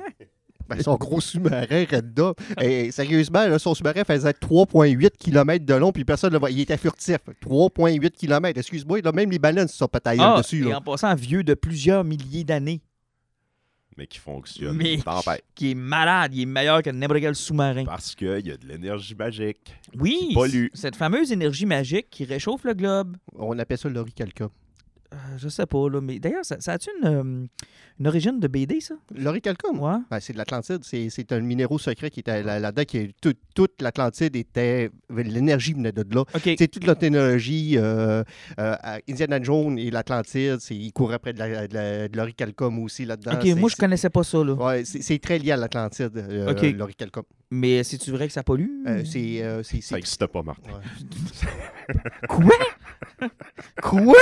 Ben, son gros sous-marin Redda. Et sérieusement, là, son sous-marin faisait 3,8 km de long, puis personne ne le voit. Il était furtif. 3,8 km. Excuse-moi, là, même les baleines se sont pataillées Ah, dessus. et Là. en passant, vieux de plusieurs milliers d'années, Mais qui fonctionne. Mais- Tempête. qui est malade, il est meilleur que n'importe quel sous-marin. Parce qu'il y a de l'énergie magique. Oui, qui pollue. cette fameuse énergie magique qui réchauffe le globe. On appelle ça l'oricalca. Euh, je sais pas, là, mais d'ailleurs, ça, ça a-tu une, euh, une origine de BD, ça? L'oricalcum? Ouais. Ben, c'est de l'Atlantide. C'est, c'est un minéraux secret qui était là- là-dedans. Qui tout- toute l'Atlantide était. L'énergie venait de là. C'est toute la technologie. Euh, euh, Indiana Jones et l'Atlantide, c'est, ils couraient près de, l'oricalcum aussi là-dedans. OK, moi, je connaissais pas ça, là. Ouais, c'est, très lié à l'Atlantide, euh, OK. l'oricalcum. Mais c'est-tu vrai que ça pollue? Euh, c'est, euh, c'est, Ça c'est- n'existe pas, Martin. ouais. Quoi? Quoi?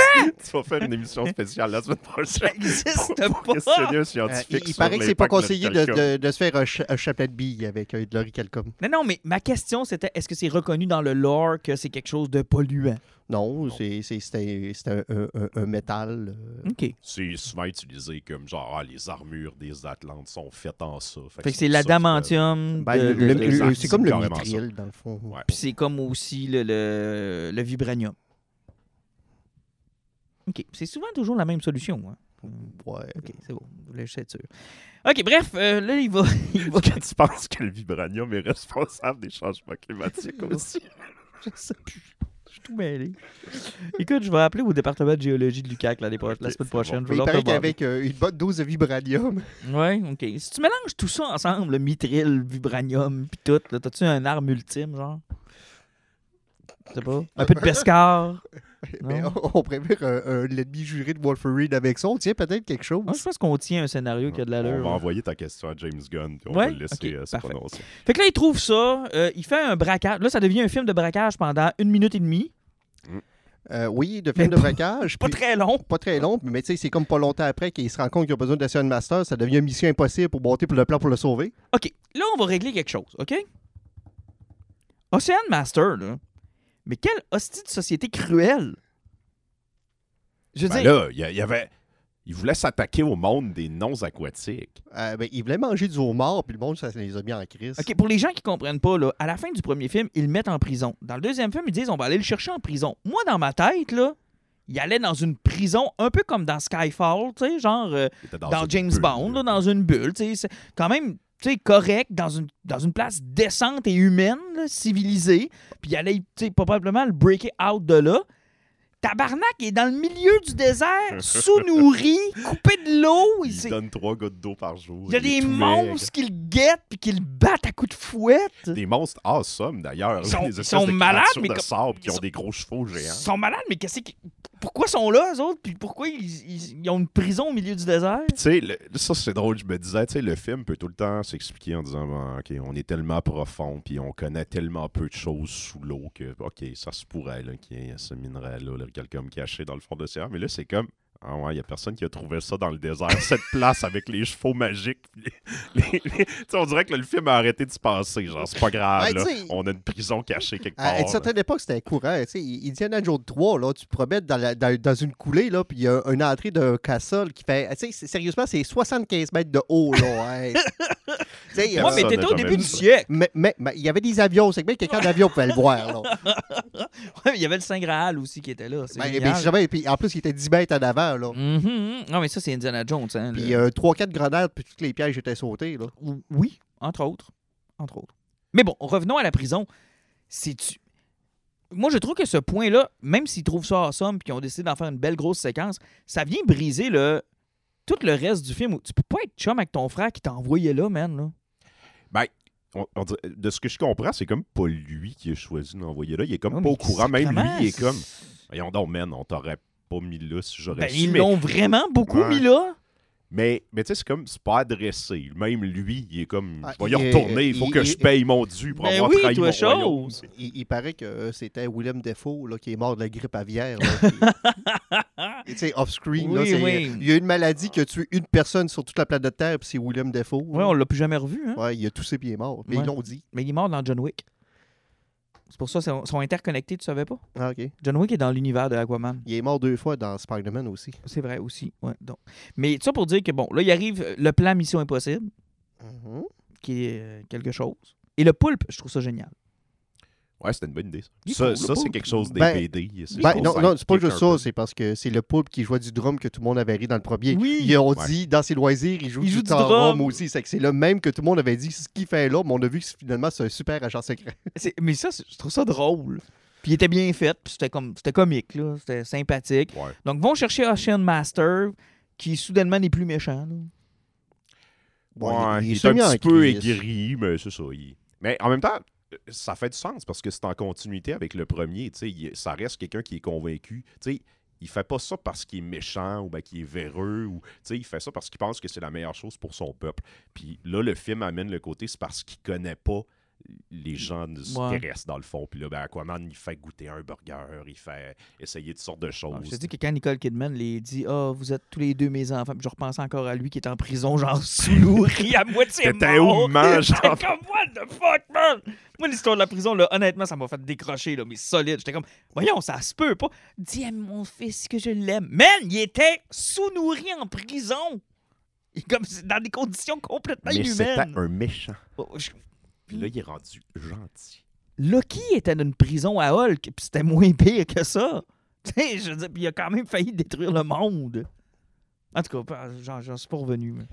tu vas faire une émission spéciale la semaine prochaine. Ça existe Pour pas! questionner un Euh, scientifique. il, il sur paraît que c'est pas l'impact de conseillé de, de- de se faire un, cha- un chapelet de billes avec euh, de l'oricalcum. Non, non, mais ma question, c'était est-ce que c'est reconnu dans le lore que c'est quelque chose de polluant? Non, c'est un, un- un- un- un métal. euh, OK. C'est souvent utilisé comme genre ah, les armures des Atlantes sont faites en ça. Fait que c'est l'adamantium. Ben, c'est comme le mithril, dans le fond. Ouais. Puis c'est comme aussi le, le, le vibranium. OK. C'est souvent toujours la même solution. hein. Ouais. OK, c'est bon. Je voulais juste être sûr. OK, bref, euh, là, il va... il va- que tu penses que le vibranium est responsable des changements climatiques aussi? Je sais plus. Je suis tout mêlé. Écoute, je vais appeler au département de géologie de pro- la semaine prochaine. bon. Je vais il qu'avec euh, une bonne dose de vibranium, Ouais, OK. Si tu mélanges tout ça ensemble, le mithril, le vibranium, puis tout, t'as-tu un arme ultime, genre? Je sais pas. Un peu de pescar. mais on, on préfère un, un l'ennemi juré de Wolverine avec ça. On tient peut-être quelque chose. Moi, je pense qu'on tient un scénario qui a de On l'allure. va là. envoyer ta question à James Gunn, puis on Ouais? va le laisser euh, se parfait. prononcer. Fait que là, il trouve ça. euh, il fait un braquage. Là, ça devient un film de braquage pendant une minute et demie. Euh, oui, de Mais film de braquage. Pas puis- très long. pas très long, mais tu sais, c'est comme pas longtemps après qu'il se rend compte qu'il a besoin d'Ocean Master, ça devient une mission impossible pour monter pour le plan pour le sauver. OK. Là, on va régler quelque chose, OK? Ocean Master, là. Mais quelle hostie de société cruelle. Je veux Ben dire, là, il y, avait. Il voulait s'attaquer au monde des non aquatiques. Euh, ben, il voulait manger du homard, puis le monde, ça les a mis en crise. OK, pour les gens qui comprennent pas, là, à la fin du premier film, ils le mettent en prison. Dans le deuxième film, ils disent on va aller le chercher en prison. Moi, dans ma tête, là, il allait dans une prison un peu comme dans Skyfall, tu sais, genre euh, dans James bulle, Bond, là, dans une bulle, tu sais, c'est quand même sais, correct, dans une, dans une place décente et humaine, là, civilisée, puis il allait, probablement le breaker out de là. Tabarnak il est dans le milieu du désert, sous-nourri, coupé de l'eau. Il Il, donne trois gouttes d'eau par jour. il y a des monstres qui le guettent puis qui le battent à coups de fouette. Des monstres awesome, d'ailleurs. Ils sont- des ils sont de malades, mais de comme- sable qui ils ont sont- des gros chevaux Ils géants. sont malades, mais qu'est-ce qui... Pourquoi sont là, eux autres? Puis pourquoi ils, ils- ont une prison au milieu du désert? Tu sais, ça c'est drôle, je me disais, tu sais, le film peut tout le temps s'expliquer en disant, Bon, OK, on est tellement profond, puis on connaît tellement peu de choses sous l'eau que, OK, ça se pourrait qu'il y ait ce minéral-là, là, quelqu'un caché dans le fond de l'océan. Mais là, c'est comme, ah ouais, il n'y a personne qui a trouvé ça dans le désert, cette place avec les chevaux magiques. les- les- les- on dirait que là, le film a arrêté de se passer. Genre, c'est pas grave, là. on a une prison cachée quelque part. À une là. certaine époque, c'était courant. Indiana Jones 3, là, tu te promènes dans, la- dans- dans une coulée, là, puis il y a une entrée d'un castle qui fait. Sérieusement, c'est 75 mètres de haut, là. hein. Moi, euh, mais t'étais au début du siècle. mais mais- mais il y avait des avions, c'est que même quelqu'un d'avion pouvait le voir. Là. Ouais, mais il y avait le Saint Graal aussi qui était là. Ben, génial. jamais, puis en plus, il était 10 mètres en avant. Là. Mhm. Non, mais ça, c'est Indiana Jones. Hein, Puis le- euh, 3-4 grenades, puis tous les pièges étaient sautés. Là. Ou- Oui, entre autres. Entre autres. Mais bon, revenons à la prison. Moi, je trouve que ce point-là, même s'ils trouvent ça awesome puis qu'ils ont décidé d'en faire une belle grosse séquence, ça vient briser le... tout le reste du film. où Tu peux pas être chum avec ton frère qui t'a envoyé là, man. Là. Ben, on- on dirait- de ce que je comprends, c'est comme pas lui qui a choisi d'envoyer là. Il est comme pas au courant. Même lui, il est comme. Voyons donc, man, on t'aurait pas mis là si j'aurais Ben, su. ils mais- l'ont vraiment beaucoup Ouais. mis là? Mais, mais tu sais, c'est comme, c'est pas adressé. Même lui, il est comme, Ah, je vais y retourner, il faut il- que il- je paye mon dû pour Ben avoir oui, trahi toi, mon chose. Il, il paraît que euh, c'était Willem Defoe là, qui est mort de la grippe aviaire. Tu sais, off-screen. Oui, oui. Il y a une maladie qui a tué une personne sur toute la planète Terre, puis c'est Willem Defoe. Ouais, on l'a plus jamais revu. Hein? Ouais, il a toussé puis il est mort. Mais Ouais. ils l'ont dit. Mais il est mort dans John Wick. C'est pour ça qu'ils sont- sont interconnectés, tu savais pas? Ah, OK. John Wick est dans l'univers de Aquaman. Il est mort deux fois dans Spider-Man aussi. C'est vrai aussi. Ouais, donc. Mais ça pour dire que, bon, là, il arrive euh, le plan Mission Impossible, Mhm. qui est euh, quelque chose. Et le poulpe, je trouve ça génial. Ouais, c'était une bonne idée. Il Ça, c'est quelque chose des Ben, BD. Ben, non, non, c'est pas juste ça, c'est parce que c'est le poulpe qui jouait du drum que tout le monde avait ri dans le premier. Oui. Ils ont Ouais. dit, dans ses loisirs, il joue Il du, joue du drum drum. aussi. C'est que c'est le même que tout le monde avait dit ce qu'il fait là, mais on a vu que finalement, c'est un super agent secret. Mais ça, je trouve ça drôle. Puis il était bien fait, puis c'était comme c'était comique, là. C'était sympathique. Ouais. Donc, vont chercher Ocean Master, qui soudainement n'est plus méchant. là. Ouais, il, est est un petit peu aigri, mais c'est ça. il- Mais en même temps, ça fait du sens parce que c'est en continuité avec le premier. il- Ça reste quelqu'un qui est convaincu. Sais, il fait pas ça parce qu'il est méchant ou ben, qu'il est véreux. Ou, il fait ça parce qu'il pense que c'est la meilleure chose pour son peuple. Puis là, le film amène le côté, c'est parce qu'il connaît pas les gens du Ouais. terrestre dans le fond. Puis là, ben, Aquaman, il fait goûter un burger, il fait essayer toutes sortes de choses. Ah, je te dis que quand Nicole Kidman les dit Ah, vous êtes tous les deux mes enfants, Puis je repense encore à lui qui est en prison, genre sous-nourri à moitié T'étais mort. J'étais genre? comme What the fuck, man? Moi, l'histoire de la prison, là, honnêtement, ça m'a fait décrocher, là, mais solide. J'étais comme Voyons, ça se peut pas. Dis à mon fils que je l'aime. Man, il était sous-nourri en prison. Comme dans des conditions complètement Mais c'était inhumaines. un méchant. Oh, je- Puis là, il est rendu gentil. Loki était dans une prison à Hulk, puis c'était moins pire que ça. Tu sais, je veux dire, puis il a quand même failli détruire le monde. En tout cas, j'en, suis pas revenu. mais-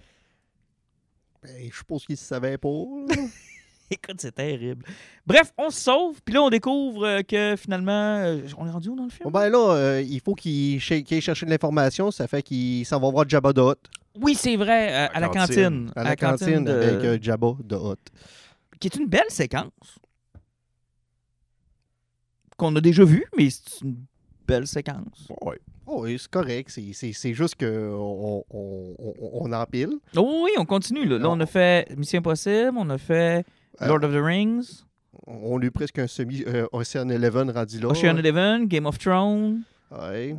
Ben, je suppose qu'il ne savait pas. Écoute, c'est terrible. Bref, on se sauve, puis là, on découvre euh, que finalement. euh, on est rendu où dans le film? Bon, ben là, euh, il faut qu'il ch- aille chercher de l'information. Ça fait qu'il s'en va voir Jabba the Hutt. Oui, c'est vrai, euh, à la cantine. À la cantine, de- avec euh, Jabba the Hutt. Qui est une belle séquence. Qu'on a déjà vue, mais c'est une belle séquence. Ouais. Oh, oui, c'est correct. C'est- C'est c'est juste qu'on on, on, on empile. Oh oui, on continue. Là, Là, on a fait Mission Impossible, on a fait Euh, Lord of the Rings, On a eu presque un semi-Ocean Eleven rendu là. Ocean Eleven, Game of Thrones. Euh,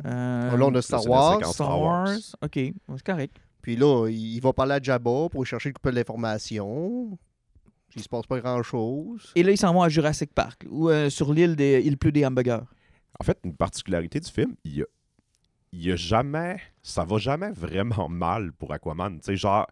Là, on a Star Wars. Star Wars. OK, c'est correct. Puis là, il va parler à Jabba pour chercher un peu d'informations. Il se passe pas grand-chose. Et là, ils s'en vont à Jurassic Park, ou euh, sur l'île des Il pleut des hamburgers. En fait, une particularité du film, il y a, il y a jamais. Ça va jamais vraiment mal pour Aquaman. Tu sais, genre,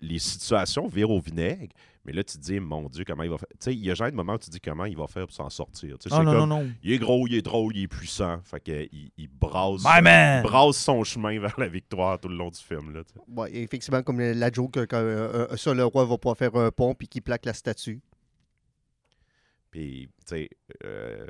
les situations virent au vinaigre, mais là, tu te dis, mon Dieu, comment il va faire? Tu sais, il y a jamais de moment où tu te dis comment il va faire pour s'en sortir. Tu sais, Oh c'est non, comme, non, non. Il est gros, il est drôle, il est puissant. Fait que, il, il brasse. My man! il brasse son chemin vers la victoire tout le long du film. Là. Ouais, effectivement, comme la joke, que, euh, euh, ça, le roi va pas faire un pont puis qu'il plaque la statue. Puis, tu sais, euh,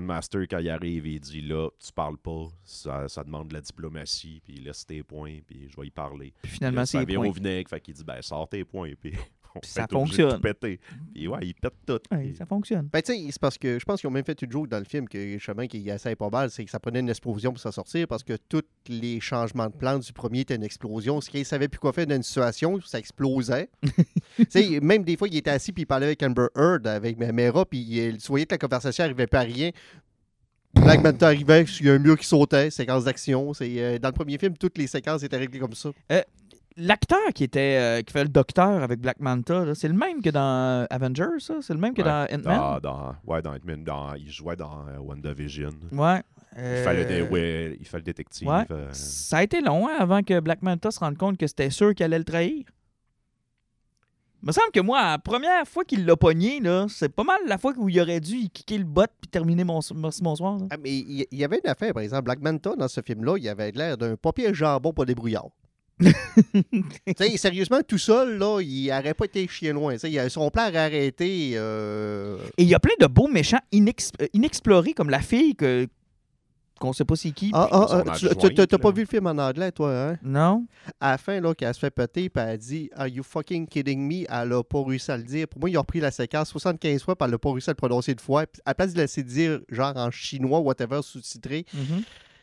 Master, quand il arrive, il dit là, tu parles pas, ça, ça demande de la diplomatie, puis il laisse tes points, puis je vais y parler. Puis finalement, c'est vire point. au vinaigre, fait qu'il dit ben sors tes points, puis on ça fonctionne. tout péter. Puis ouais, il pète tout. Ouais, Puis- ça fonctionne. Ben, tu sais, c'est parce que je pense qu'ils ont même fait une joke dans le film que le chemin qui essaie pas mal, c'est que ça prenait une explosion pour s'en sortir parce que tous les changements de plan du premier étaient une explosion. Ce qu'ils savaient plus quoi faire dans une situation, ça explosait. tu sais, même des fois, il était assis puis il parlait avec Amber Heard, avec Mera, puis il- tu voyais que la conversation n'arrivait pas à rien. Black Manta arrivait, il y a un mur qui sautait, séquence d'action. C'est, euh, dans le premier film, toutes les séquences étaient réglées comme ça. L'acteur qui était euh, qui fait le docteur avec Black Manta, c'est le même que dans Avengers, ça? C'est le même que Ouais. dans Ant-Man? Dans, dans, ouais, dans Ant-Man, dans- il jouait dans euh, WandaVision. Ouais. Il, fait le dé- Euh, ouais, il fait le détective. ouais. euh, Ça a été long hein, avant que Black Manta se rende compte que c'était sûr qu'elle allait le trahir. Il me semble que moi, la première fois qu'il l'a pogné, là, c'est pas mal la fois où il aurait dû y kicker le bot puis terminer mon, merci bonsoir. là. Ah, mais il y avait une affaire, par exemple, Black Manta, dans ce film-là, il avait l'air d'un papier jambon pas débrouillard. sérieusement, tout seul, là, il n'aurait pas été chien loin. Il a- son plan aurait arrêté. euh, Et il y a plein de beaux méchants inex- euh, inexplorés, comme la fille que qu'on sait pas c'est qui. Ah, ah, ah, tu- t'as pas vu le film en anglais, toi, hein? Non? À la fin, là, quand elle se fait péter, puis elle dit Are you fucking kidding me? Elle a pas réussi à le dire. Pour moi, ils ont repris la séquence 75 fois, puis elle a pas réussi à le prononcer une fois. Puis à la place de laisser dire, genre en chinois, whatever, sous-titré, Mhm.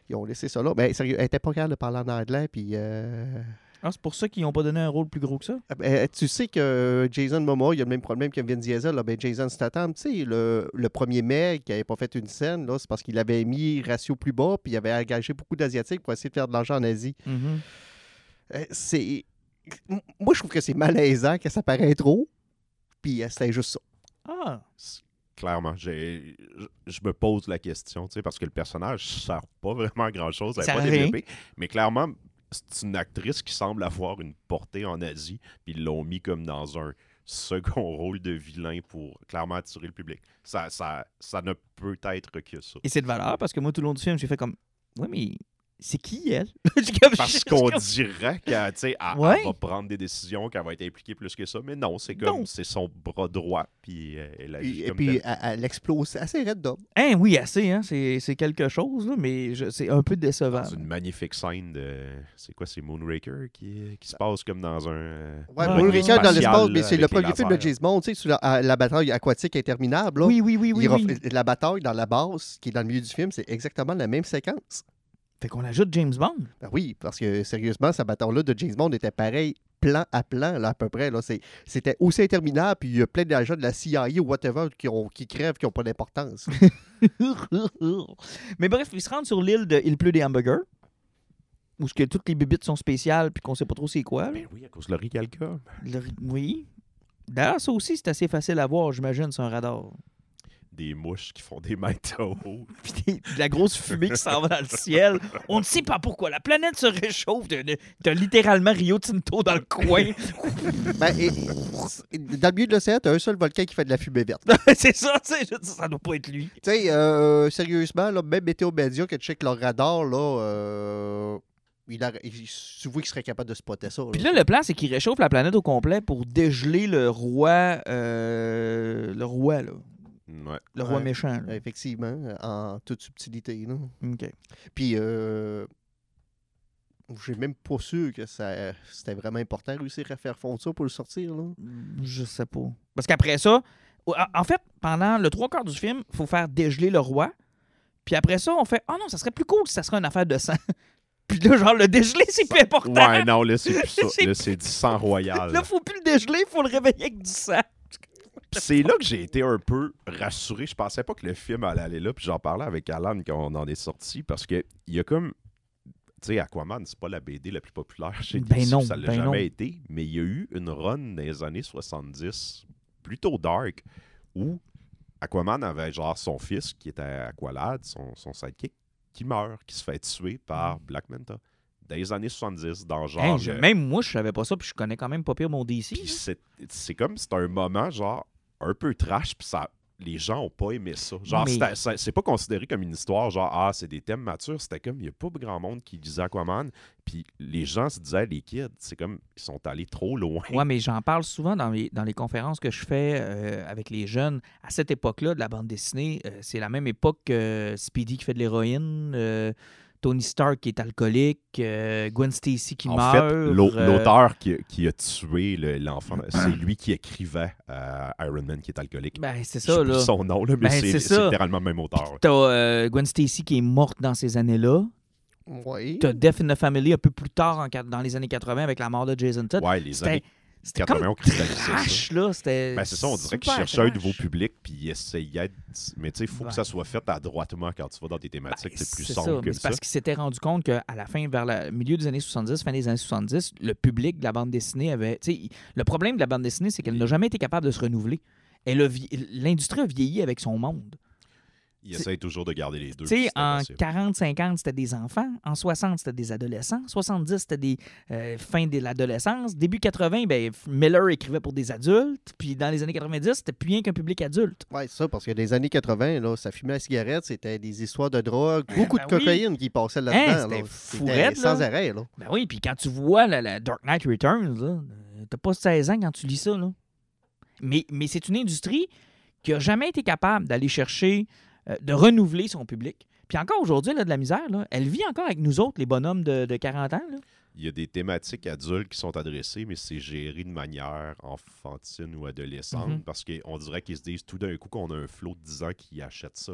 Ils ont laissé ça là. Mais sérieux, elle était pas capable de parler en anglais, puis. euh, Ah, c'est pour ça qu'ils n'ont pas donné un rôle plus gros que ça? ben, tu sais que Jason Momoa, il a le même problème que Vin Diesel. Là. Ben, Jason Statham, tu sais, le, le premier mec qui avait pas fait une scène, là, c'est parce qu'il avait mis ratio plus bas, puis il avait engagé beaucoup d'Asiatiques pour essayer de faire de l'argent en Asie. Mhm. Euh, c'est. Moi, je trouve que c'est malaisant, que ça paraît trop. Puis euh, c'était juste ça. Ah! Clairement, j'ai- je me pose la question, tu sais, parce que le personnage ne sert pas vraiment à grand-chose, elle n'est pas développée. Mais clairement, c'est une actrice qui semble avoir une portée en Asie, puis ils l'ont mis comme dans un second rôle de vilain pour clairement attirer le public. Ça, ça, ça ne peut être que ça. Et c'est de valeur parce que moi, tout le long du film, j'ai fait comme. Ouais, mais c'est qui elle? Parce qu'on dirait qu'elle Ouais. va prendre des décisions, qu'elle va être impliquée plus que ça. Mais non, c'est comme c'est son bras droit, puis euh, elle agit Et, comme puis elle, elle explose assez raide d'homme. Hein, oui, assez, hein? C'est c'est quelque chose, là, mais c'est un peu décevant. Dans une magnifique scène de. C'est quoi, c'est Moonraker qui, qui se passe comme dans un. euh, Ouais, Moonraker dans l'espace, mais c'est avec le premier film de. James Bond, tu sais, sur la, bataille aquatique interminable. Là. Oui, oui, oui, oui. Il oui. ref- La bataille dans la base, qui est dans le milieu du film, c'est exactement la même séquence. Fait qu'on ajoute James Bond. Ben oui, parce que sérieusement, cette bataille-là de James Bond était pareil, plan à plan, là, à peu près. Là. C'est- C'était aussi interminable, puis il y a plein d'agents de la CIA ou whatever qui, ont, qui crèvent, qui n'ont pas d'importance. mais bref, ils se rendent sur l'île de Il pleut des hamburgers. Où ce que toutes les bébites sont spéciales puis qu'on sait pas trop c'est quoi. Ben oui, à cause de Calca. Le- Oui. D'ailleurs, ça aussi, c'est assez facile à voir, j'imagine, sur un radar. Des mouches qui font des métaux. Puis de la grosse fumée qui s'en va dans le ciel. On ne sait pas pourquoi. La planète se réchauffe. T'as littéralement Rio Tinto dans le coin. Ben, et- et- dans le milieu de l'océan, tu as un seul volcan qui fait de la fumée verte. c'est ça, tu sais. je dis, Ça doit pas être lui. Tu sais, euh, sérieusement, là, même Météo Média, que tu checkes leur radar, là, euh, il a, il- tu vois qu'il serait capable de spotter ça. Puis là, le plan, c'est qu'il réchauffe la planète au complet pour dégeler le roi. euh, le roi, là. Ouais. Le roi Ouais. méchant. là. Effectivement, en toute subtilité. Là. OK. Puis, euh, j'ai même pas sûr que ça, c'était vraiment important de réussir à faire fondre ça pour le sortir. Là. Je sais pas. Parce qu'après ça, en- fait, pendant le trois quarts du film, il faut faire dégeler le roi. Puis après ça, on fait Ah non, ça serait plus cool si ça serait une affaire de sang. Puis là, genre, le dégeler, c'est plus important. Ouais, non, là, c'est plus ça. Là, c'est du sang royal. Là, faut plus le dégeler, il faut le réveiller avec du sang. C'est là que j'ai été un peu rassuré. Je pensais pas que le film allait aller là. Puis j'en parlais avec Alan quand on en est sorti. Parce que il y a comme. Tu sais, Aquaman, c'est pas la BD la plus populaire chez Ben DC, non, ça l'a ben jamais non. été. Mais il y a eu une run dans les années 70, plutôt dark, où Aquaman avait genre son fils, qui était Aqualad, son, son sidekick, qui meurt, qui se fait tuer par Black Manta. Dans les années 70, dans genre. Hey, je- le- même moi, je savais pas ça, puis je connais quand même pas pire mon DC. c'est comme c'est un moment genre un peu trash puis ça les gens ont pas aimé ça. Genre Mais- c'est pas considéré comme une histoire genre ah c'est des thèmes matures, c'était comme il y a pas grand monde qui lisait Aquaman puis les gens se disaient les kids, c'est comme ils sont allés trop loin. Ouais, mais j'en parle souvent dans les, dans les conférences que je fais euh, avec les jeunes. À cette époque-là de la bande dessinée, euh, c'est la même époque que Speedy qui fait de l'héroïne, euh, Tony Stark qui est alcoolique, euh, Gwen Stacy qui en meurt. fait, euh, l'auteur qui, qui a tué le- l'enfant, c'est lui qui écrivait euh, Iron Man qui est alcoolique. Ben, c'est ça, là. son nom, là, mais Ben, c'est littéralement le même auteur. T'as euh, Gwen Stacy qui est morte dans ces années-là. Oui. T'as Death in the Family un peu plus tard, en, dans les années 80, avec la mort de Jason Todd. Ouais, les années c'était 80 comme trash, là. C'était Ben, c'est ça, on dirait qu'ils cherchaient un nouveau public, puis ils essayaient. Mais tu sais, il faut Ouais. que ça soit fait adroitement quand tu vas dans tes thématiques. Ben, c'est plus sombre que ça. parce qu'il s'était rendu compte qu'à la fin, vers le milieu des années 70, fin des années 70, le public de la bande dessinée avait. tu sais, Le problème de la bande dessinée, c'est qu'elle n'a jamais été capable de se renouveler. Elle a vie- L'industrie a vieilli avec son monde. Ils essayent toujours de garder les deux. Tu sais, en impossible. 40-50, c'était des enfants. En 60, c'était des adolescents. 70, c'était des euh, fins de l'adolescence. Début 80, ben, Miller écrivait pour des adultes. Puis dans les années 90, c'était plus rien qu'un public adulte. Oui, c'est ça, parce que dans les années 80, là, ça fumait la cigarette, c'était des histoires de drogue, beaucoup ben de oui. cocaïne qui passaient Hein, là-dedans. c'était là. sans là. arrêt. Là. Ben oui, puis quand tu vois la, la Dark Knight Returns, euh, t'as pas 16 ans quand tu lis ça. Là. Mais, mais c'est une industrie qui a jamais été capable d'aller chercher, euh, de renouveler son public. Puis encore aujourd'hui, elle a de la misère. Là. Elle vit encore avec nous autres, les bonhommes de, de 40 ans. Là. Il y a des thématiques adultes qui sont adressées, mais c'est géré de manière enfantine ou adolescente Mhm. parce qu'on dirait qu'ils se disent tout d'un coup qu'on a un flot de 10 ans qui achète ça.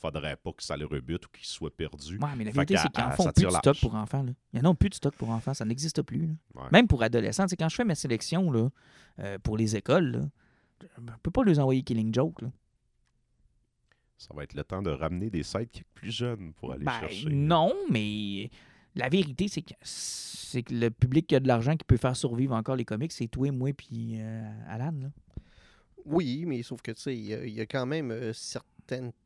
Faudrait pas que ça le rebute ou qu'il soit perdu. Ouais, mais la vérité, c'est qu'ils en à- font plus de stock pour enfants. Là. Il n'y en a plus de stock pour enfants. Ça n'existe plus. Ouais. Même pour adolescents. Tu sais, quand je fais ma sélection là, euh, pour les écoles, là, je ne peux pas les envoyer Killing Joke. Là. Ça va être le temps de ramener des sidekicks plus jeunes pour aller Ben, chercher. non, mais la vérité, c'est que, c'est que le public qui a de l'argent qui peut faire survivre encore les comics, c'est toi, moi, puis euh, Alan. Là. Oui, mais sauf que tu sais, il y, a- il y a quand même euh, certaines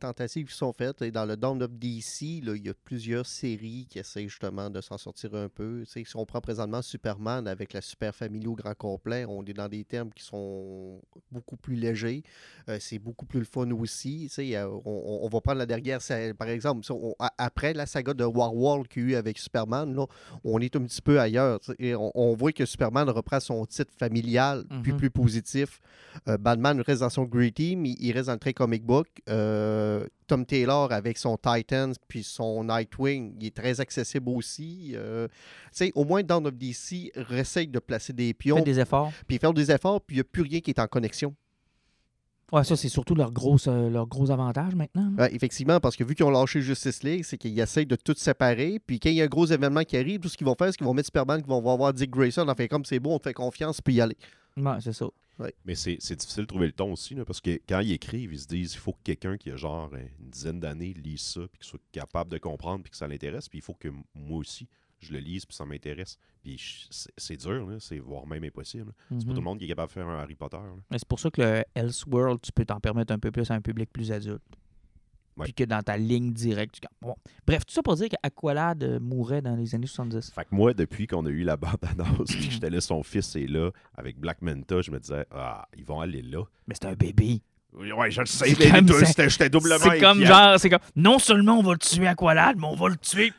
tentatives qui sont faites. Et dans le Dawn of DC, là, il y a plusieurs séries qui essaient justement de s'en sortir un peu. Si on prend présentement Superman avec la super famille au grand complet, on est dans des termes qui sont beaucoup plus légers. Euh, c'est beaucoup plus le fun aussi. Euh, on, va prendre la dernière, par exemple, on- après la saga de Warworld qu'il y a eu avec Superman, là, on est un petit peu ailleurs. et on, on voit que Superman reprend son titre familial, puis Mhm. plus positif. Euh, Batman reste dans son Grey Team, il, il reste dans le très comic book. Euh, Tom Taylor avec son Titans puis son Nightwing, il est très accessible aussi. Euh, tu sais, au moins dans notre DC, essaye de placer des pions, Faites des efforts. puis faire des efforts, puis il n'y a plus rien qui est en connexion. Ouais, ça, c'est surtout leur gros, euh, leur gros avantage maintenant. Ouais, effectivement, parce que vu qu'ils ont lâché Justice League, c'est qu'ils essayent de tout séparer. Puis quand il y a un gros événement qui arrive, tout ce qu'ils vont faire, c'est qu'ils vont mettre Superman, qu'ils vont avoir Dick Grayson. Enfin, comme c'est beau, on te fait confiance, puis y aller. Ouais, c'est ça. Mais c'est difficile de trouver le ton aussi, là, parce que quand ils écrivent, ils se disent il faut que quelqu'un qui a genre euh, une dizaine d'années lise ça, puis qu'il soit capable de comprendre, puis que ça l'intéresse, puis il faut que moi aussi, je le lise, puis ça m'intéresse. Puis c'est- dur, c'est voire même impossible. C'est pas Mhm. tout le monde qui est capable de faire un Harry Potter. C'est pour ça que le Elseworld, tu peux t'en permettre un peu plus à un public plus adulte. Puis que dans ta ligne directe. tu- Bon. Bref, tout ça pour dire qu'Aqualad euh, mourait dans les années 70. Fait que moi, depuis qu'on a eu la bande-annonce, puis que j'étais là, son fils est là, avec Black Manta, je me disais, ah, ils vont aller là. Mais c'est un bébé. Oui, Ouais, je le sais, mais j'étais doublement C'est comme genre, c'est comme, non seulement on va le tuer Aqualad, mais on va le tuer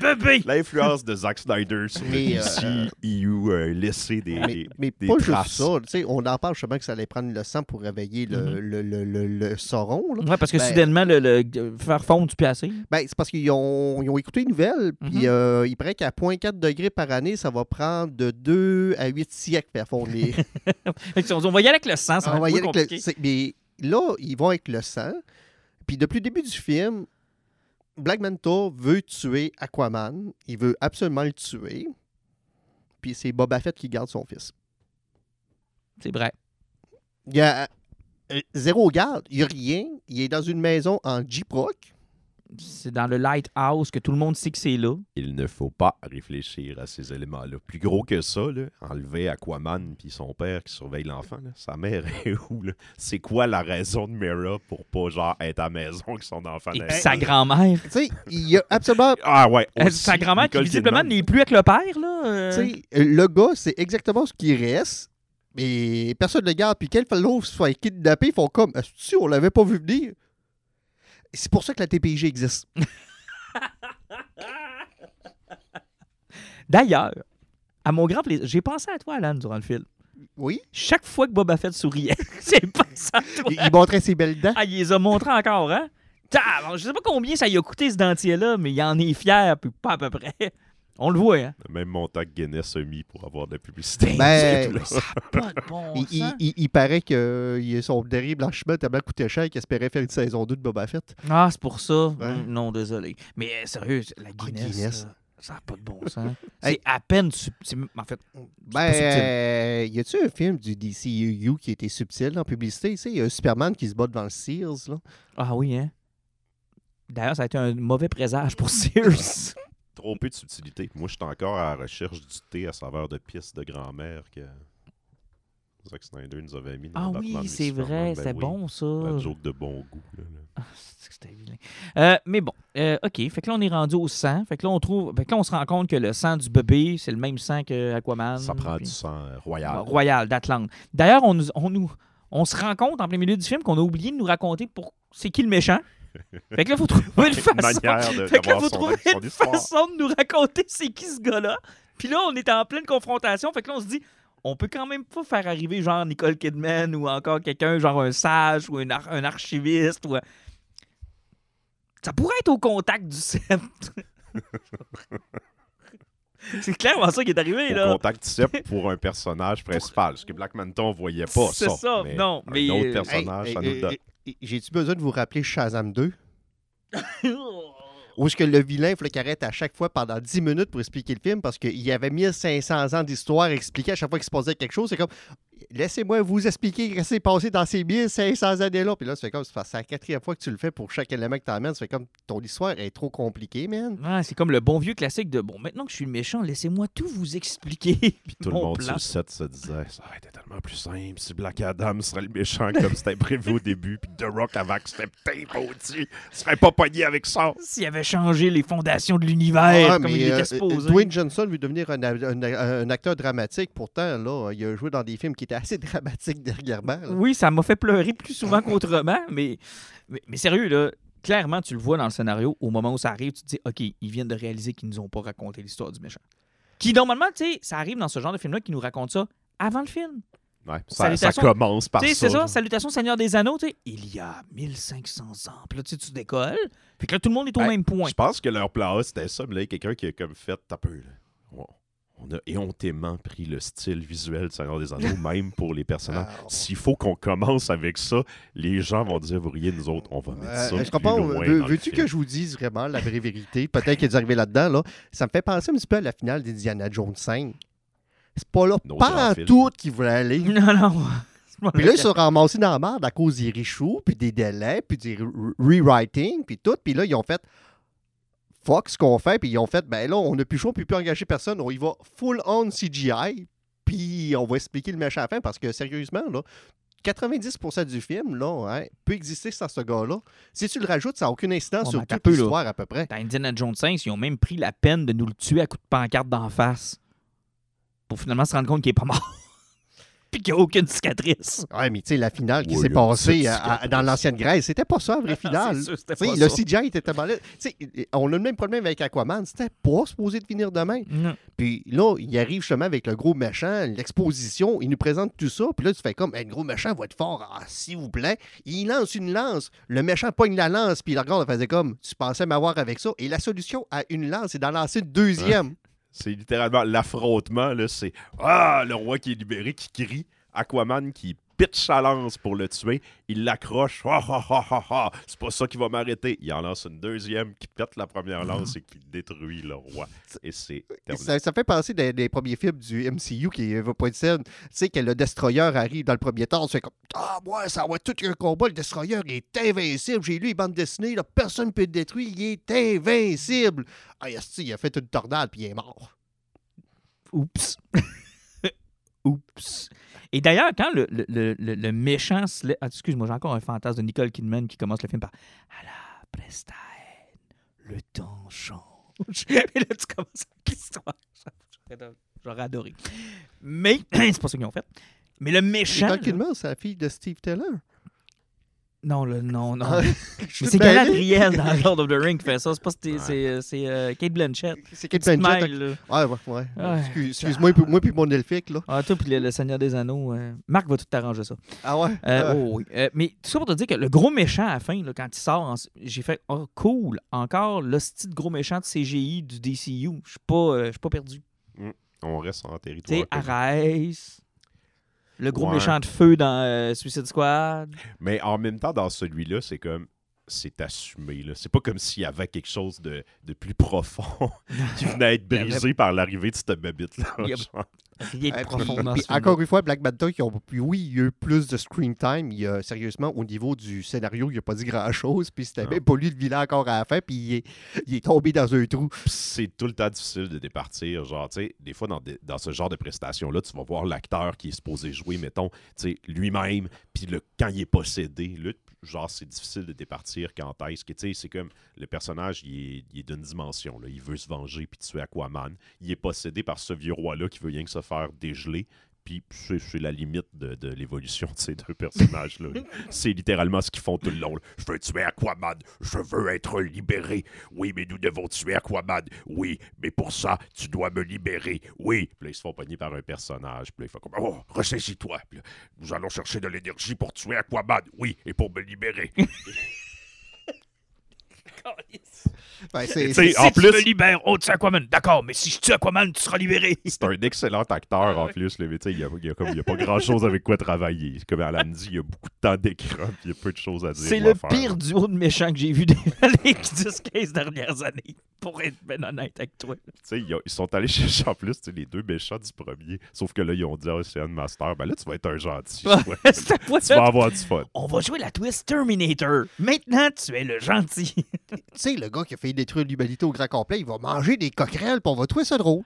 bébé. L'influence de Zack Snyder sur le Mais, euh, DC EU euh, laisser des, Mais, mais des pas traces. juste ça. tu sais, On en parle justement que ça allait prendre le sang pour réveiller le, le, le, le- le Sauron. Ouais, parce que Ben- soudainement, le, le- faire fondre du piacé. Ben, c'est parce qu'ils ont, ils ont écouté une nouvelle, puis Mhm. euh, il paraît qu'à 0.4 degrés par année, ça va prendre de 2 à 8 siècles faire fondre les. On, va y aller avec le sang, ça On va va être y aller avec Mais là, ils vont avec le sang. Puis depuis le début du film, Black Manta veut tuer Aquaman. Il veut absolument le tuer. Puis c'est Boba Fett qui garde son fils. C'est vrai. Il y a euh, zéro garde. Il n'y a rien. Il est dans une maison en Jeep Rock. C'est dans le Lighthouse que tout le monde sait que c'est là. Il ne faut pas réfléchir à ces éléments-là. Plus gros que ça, là, enlever Aquaman puis son père qui surveille l'enfant, sa mère est où? C'est quoi la raison de Mera pour pas genre être à la maison avec son enfant? Et sa grand-mère. Tu sais, il y a absolument. Ah ouais. Euh, aussi, Sa grand-mère qui visiblement n'est plus avec le père, là. euh. Tu sais, le gars, c'est exactement ce qui reste. Mais personne ne le garde. Puis quelqu'un l'autre soit kidnappé, ils font comme si on l'avait pas vu venir? C'est pour ça que la TPIG existe. D'ailleurs, à mon grand plaisir, j'ai pensé à toi, Alan, durant le film. Oui? Chaque fois que Boba Fett souriait, j'ai pensé à toi. Il, il montrait ses belles dents. Ah, il les a montrés encore, hein? Je sais pas combien ça y a coûté ce dentier-là, mais il en est fier, puis pas à peu près. On le voit, hein? Le même montant que Guinness a mis pour avoir de la publicité. Ben, tout. Pas de bon Il, sens. il- il paraît que euh, son dernier blanchiment tellement coûté cher qu'il espérait faire une saison 2 de Boba Fett. Ah, c'est pour ça. Ouais. Hum, Non, désolé. Mais euh, sérieux, la Ah, Guinness, ça n'a pas de bon sens. Hey. C'est à peine... sub- c'est- En fait, Ben, subtil. euh, y a-tu un film du DCU qui était subtil en publicité? Tu sais, il y a un Superman qui se bat devant le Sears. Là. ah oui, hein? D'ailleurs, ça a été un mauvais présage pour Sears. Trop peu de subtilité. Moi, je suis encore à la recherche du thé à saveur de pisse de grand-mère que Zack Snyder nous avait mis dans ah Batman oui, c'est vrai, Ben oui. bon, ça. La joke de bon goût. là, là. Ah, c'est que c'était vilain. Euh, mais bon, euh, OK. Fait que là, on est rendu au sang. Fait que là, on trouve. Fait que là, on se rend compte que le sang du bébé, c'est le même sang que Aquaman. Ça prend puis- du sang euh, royal. Royal d'Atlante. D'ailleurs, on, nous- on, nous, on se rend compte en plein milieu du film qu'on a oublié de nous raconter pour c'est qui le méchant. Fait que là, il faut trouver une Une façon. manière de- Fait que là, faut son, trouver son une façon de nous raconter c'est qui ce gars-là. Puis là, on est en pleine confrontation. Fait que là, on se dit, on peut quand même pas faire arriver genre Nicole Kidman ou encore quelqu'un, genre un sage ou un, ar- un archiviste. Ou Ça pourrait être au contact du sceptre. C'est clairement ça qui est arrivé, Au là. contact CEP pour un personnage principal. Ce que Black Manta, on voyait pas C'est ça. ça, mais non, un mais, autre euh, personnage, Hey, ça hey, nous donne. J'ai-tu besoin de vous rappeler Shazam 2? Où est-ce que le vilain, il fallait qu'il arrête à chaque fois pendant 10 minutes pour expliquer le film parce qu'il y avait 1500 ans d'histoire expliquée à chaque fois qu'il se passait quelque chose. C'est comme, laissez-moi vous expliquer ce qui s'est passé dans ces 1500 années-là. Puis là, c'est comme, c'est la quatrième fois que tu le fais pour chaque élément que tu amènes. C'est comme, ton histoire est trop compliquée, man. Ouais, c'est comme le bon vieux classique de bon, maintenant que je suis le méchant, laissez-moi tout vous expliquer. Puis Tout le monde sur le set se disait ça aurait été tellement plus simple si Black Adam serait le méchant comme c'était prévu au début, puis The Rock avant que c'était peut-être maudit, serait pas pogné avec ça. S'il avait changé les fondations de l'univers Ah, comme mais, il euh, était supposé. Dwayne Johnson veut devenir un, un- un acteur dramatique. Pourtant, là, il a joué dans des films qui assez dramatiques dernièrement. là. Oui, ça m'a fait pleurer plus souvent qu'autrement, mais, mais, mais sérieux, là, clairement, tu le vois dans le scénario, au moment où ça arrive, tu te dis, OK, ils viennent de réaliser qu'ils nous ont pas raconté l'histoire du méchant. Qui, normalement, tu sais, ça arrive dans ce genre de film-là qui nous raconte ça avant le film. Ouais, ça, commence par Tu sais, ça. c'est ça. Salutations Seigneur des Anneaux, tu sais, il y a 1500 ans. Puis là, tu sais, tu décolles. Puis que là, tout le monde est au Ben, même point. Je pense que leur plan A, c'était ça, mais là, il y a quelqu'un qui a comme fait, t'as peu, là. On- On a éhontément pris le style visuel de Seigneur des Anneaux, même pour les personnages. Ah, on- S'il faut qu'on commence avec ça, les gens vont dire, vous riez, nous autres, on va mettre ça Euh, je plus comprends. Veux- Veux-tu que je vous dise vraiment la vraie vérité? Peut-être qu'il est arrivé là-dedans. Là. Ça me fait penser un petit peu à la finale d'Indiana Jones 5. C'est pas là, Nos pas en tout qu'ils voulaient aller. Non, non. Puis là, ils sont ramassés dans la merde à cause des richoux, puis des délais, puis des re- rewriting, puis tout. Puis là, ils ont fait fuck ce qu'on fait, puis ils ont fait ben là, on n'a plus choix, on ne peut plus engager personne, on y va full on CGI, puis on va expliquer le méchant à la fin, parce que sérieusement, là, 90% du film là, hein, peut exister sans ce gars-là. Si tu le rajoutes, ça n'a aucune incidence sur toute l'histoire à peu près. Dans Indiana Jones 5, ils ont même pris la peine de nous le tuer à coups de pancarte d'en face. Pour finalement se rendre compte qu'il est pas mort. Puis qu'il n'y a aucune cicatrice. Ouais, mais tu sais, la finale qui s'est passée à- à- dans l'ancienne Grèce, c'était pas ça, la vraie finale. C'est sûr, pas le ça. CGI était tellement là. Tu sais, on a le même problème avec Aquaman. C'était pas supposé de finir demain. Non. Puis là, il arrive justement avec le gros méchant, l'exposition, il nous présente tout ça. Puis là, tu fais comme, Hey, le gros méchant va être fort, ah, s'il vous plaît. Il lance une lance. Le méchant pogne la lance, puis il regarde, il faisait comme, tu pensais m'avoir avec ça. Et la solution à une lance, c'est d'en lancer une deuxième. C'est littéralement l'affrontement, là. C'est Ah, le roi qui est libéré, qui crie. Aquaman qui pitch sa lance pour le tuer. Il l'accroche. Ah, ah, ah. C'est pas ça qui va m'arrêter. Il en lance une deuxième qui pète la première lance et qui détruit le roi. Et c'est. Ça, ça fait penser des, des premiers films du MCU qui va pas de scène. Tu sais, que le Destroyer arrive dans le premier temps, tu fais comme Ah, ouais, ça va être tout un combat. Le Destroyer il est invincible. J'ai lu les bandes dessinées, là, personne ne peut le détruire. Il est invincible. Ah, il a fait une tornade puis il est mort. Oups. Oups. Et d'ailleurs, quand le, le, le, le- méchant se lève- Ah, excuse-moi, j'ai encore un fantasme de Nicole Kidman qui commence le film par À la Prestaine, le temps change. Et là, tu commences avec l'histoire. J'aurais- adoré. Mais, c'est pas ça qu'ils ont fait. Mais le méchant. Nicole Kidman, c'est la fille de Steve Taylor. Non, le- non, non. Ah, Mais c'est Galadriel dans Lord of the Rings qui fait ça. C'est pas c'est, Ouais. c'est, c'est, euh, Kate Blanchett. C'est Kate Blanchett. maille, là. Ouais, ouais, ouais. Ouais. Excuse- Excuse-moi, puis- moi puis mon elfique, là. Ah, toi, puis le, le Seigneur des Anneaux. euh, Marc va tout t'arranger ça. Ah ouais? Euh, oh, oui. Euh, mais tout ça pour te dire que le gros méchant à la fin, là, quand il sort, en- j'ai fait Oh, cool, encore l'hostie de gros méchant de CGI du DCU. Je suis pas, euh, je suis pas perdu. On reste en Tu territoire. sais, connu. Arès, le gros Ouais. méchant de feu dans euh, Suicide Squad. Mais en même temps, dans celui-là, c'est comme. C'est assumé. là. C'est pas comme s'il y avait quelque chose de, de plus profond qui venait à être brisé par l'arrivée de cette babite-là. Il y a- genre. Rien de profond puis- dans puis ce film-là. encore une fois, Black Manta, qui ont, oui, il y a eu plus de screen time. Il y a, sérieusement, au niveau du scénario, il n'a pas dit grand-chose. Puis c'était même pas lui le vilain encore à la fin. Puis il est, il est tombé dans un trou. C'est tout le temps difficile de départir. Genre, tu sais, des fois, dans, des- dans ce genre de prestations-là, tu vas voir l'acteur qui est supposé jouer, mettons, tu sais, lui-même, puis le, quand il est possédé, là, genre, c'est difficile de départir quand est-ce que, tu sais, c'est comme le personnage, il est, d'une dimension, là. Il veut se venger puis tuer Aquaman. Il est possédé par ce vieux roi-là qui veut rien que se faire dégeler. Puis c'est la limite de, de l'évolution de ces deux personnages-là. c'est littéralement ce qu'ils font tout le long. là. Je veux tuer Aquaman. Je veux être libéré. Oui, mais nous devons tuer Aquaman. Oui, mais pour ça, tu dois me libérer. Oui. Puis là, ils se font pogner par un personnage. Puis là, il fait comme Oh, ressaisis-toi. Puis là, nous allons chercher de l'énergie pour tuer Aquaman. Oui, et pour me libérer. Ben, c'est- Si en tu me libères, oh, tu es Aquaman. D'accord, mais si je tue Aquaman, tu seras libéré. C'est un excellent acteur en plus. Il n'y a, y a comme- il y a pas grand chose avec quoi travailler. Comme Alan dit, il y a beaucoup de temps d'écran puis il y a peu de choses à dire. C'est le faire. pire duo de méchants que j'ai vu dans les 10-15 dernières années. Pour être ben honnête avec toi. Tu sais, ils, ont- ils sont allés chercher en plus tu sais, les deux méchants du premier. Sauf que là, ils ont dit à Ocean Master, ben là, tu vas être un gentil. Ouais, tu vas avoir du fun. on va jouer la twist Terminator. Maintenant, tu es le gentil. Tu sais, le gars qui a fait détruire l'humanité au grand complet, il va manger des coquerelles, puis on va trouver ça drôle.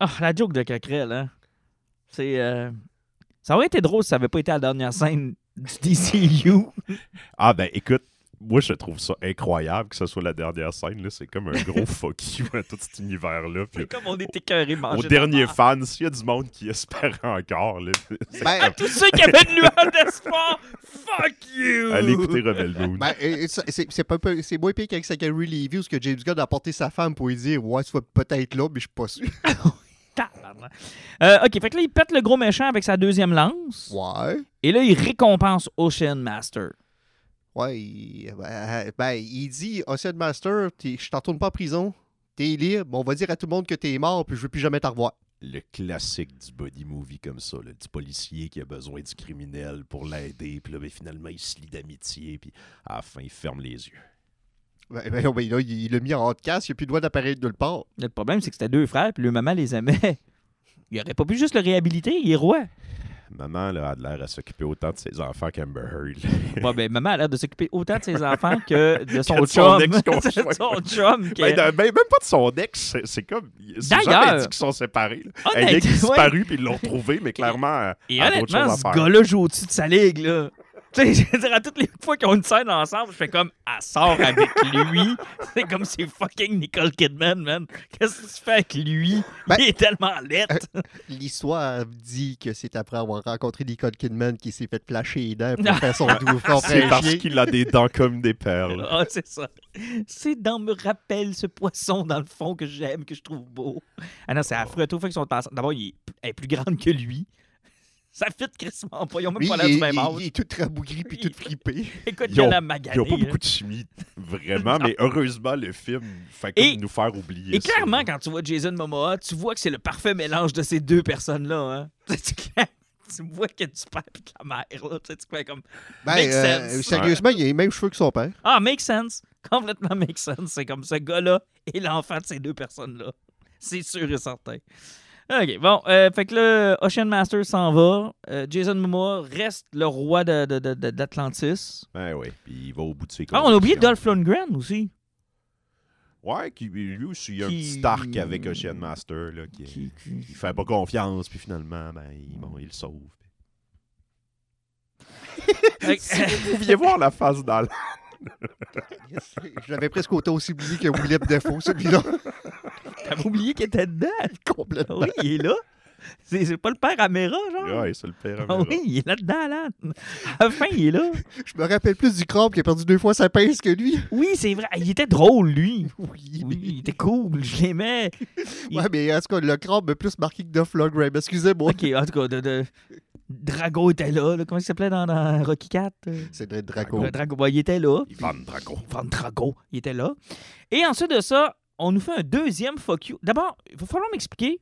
Ah, la joke de Coquerel, hein. C'est. euh, Ça aurait été drôle si ça avait pas été la dernière scène du DCU. Ah, ben écoute, moi, je trouve ça incroyable que ce soit la dernière scène. là. C'est comme un gros fuck you à tout cet univers-là. Puis C'est comme on était écœurés manger Au de dernier la merde. fan, s'il y a du monde qui espère encore, là, c'est Ben, À tous ceux qui avaient une lueur d'espoir, fuck you! allez écouter Rebel Moon. Ben, ça- c'est c'est pas peu- c'est moins pire qu'avec Secondary Reviews que James Gunn a apporté sa femme pour lui dire Ouais, tu vas peut-être là, mais je suis pas sûr. Tabarnak. Euh, ok, fait que là, il pète le gros méchant avec sa deuxième lance. Ouais. Et là, il récompense Ocean Master. Ouais, il, ben, ben, il dit Ocean Master, t'es- je t'en retourne pas en prison, t'es libre, on va dire à tout le monde que t'es mort, puis je veux plus jamais te revoir. Le classique du body movie comme ça, là, du policier qui a besoin du criminel pour l'aider, puis là, ben, finalement, il se lie d'amitié, puis à la fin, il ferme les yeux. Ben, ben, non, ben, là, il il l'a mis en casse, il n'y a plus de droit d'apparaître nulle part. Le problème, c'est que c'était deux frères, puis le maman les aimait. Il aurait pas pu juste le réhabiliter, il est roi. Maman là, a de l'air à s'occuper autant de ses enfants qu'Amber Heard. Ouais, ben, maman a l'air de s'occuper autant de ses enfants que de son Que de son chum. ex-conjoint. de son chum. que- Ben, ben, même pas de son ex, c'est- comme. D'ailleurs- dit qu'ils sont séparés. Honnête- qui est ouais. disparu, puis ils l'ont retrouvé, mais clairement, Et honnêtement, ce gars-là joue au-dessus de sa ligue, là. Tu sais, je veux dire, à toutes les fois qu'ils ont une scène ensemble, je fais comme, elle sort avec lui. C'est comme c'est fucking Nicole Kidman, man. Qu'est-ce que tu fais avec lui? Ben- Il est tellement laid. L'histoire dit que c'est après avoir rencontré Nicole Kidman qui s'est fait flasher les dents pour Non. faire son doux C'est parce qu'il a des dents comme des perles. Ah, c'est ça. C'est dans me rappelle ce poisson dans le fond que j'aime, que je trouve beau. Ah non, c'est affreux. Tout fait qu'ils sont ensemble. D'abord, il est plus grande que lui. Ça fit crissement pas. Ils ont même pas l'air du même âge. il est tout rabougri puis tout fripé. Écoute, Ils il a ont- la Il maganée. n'y a pas beaucoup de chimie, vraiment, mais heureusement, le film fait comme nous faire oublier Et clairement, quand tu vois Jason Momoa, tu vois que c'est le parfait mélange de ces deux personnes-là. Hein? Tu- tu vois qu'il y a du père et de la mère. Là. Tu sais, tu fais comme... Ben, Makes euh, sense. sérieusement, il a les mêmes cheveux que son père. Ah, make sense. Complètement make sense. C'est comme ce gars-là et l'enfant de ces deux personnes-là. C'est sûr et certain. OK, bon. euh, fait que là, Ocean Master s'en va. Euh, Jason Momoa reste le roi de- de- de- de- d'Atlantis. Ben oui, puis il va au bout de ses Ah, on a oublié. Dolph Lundgren aussi. Ouais, qui, lui aussi, il y a un petit arc avec Ocean Master, là, qui, Qui- qui- il fait pas confiance, puis finalement, ben, il, bon, il le sauve. Si vous pouviez voir la face d'Alan. Je l'avais presque autant aussi oublié que Willem Defoe, celui-là. T'avais oublié qu'il était dedans. Complètement. Oui, il est là. C'est c'est pas le père Améra, genre? Ouais, c'est le père. Ah oui, il est là-dedans, là. À la fin, il est là. Je me rappelle plus du crabe qui a perdu deux fois sa pince que lui. Oui, c'est vrai. Il était drôle, lui. Oui, Oui, il était cool. Je l'aimais. mais... Ouais, mais en tout cas, le crabe m'a plus marqué que Duff Lundgren. Excusez-moi. OK, en tout cas, de, de- Drago était là. là. Comment il s'appelait dans, dans Rocky 4? C'est. Euh, Drago, bah, il était là. Ivan Drago. Van Drago, il était là. Et ensuite de ça, on nous fait un deuxième fuck you. D'abord, il va falloir m'expliquer.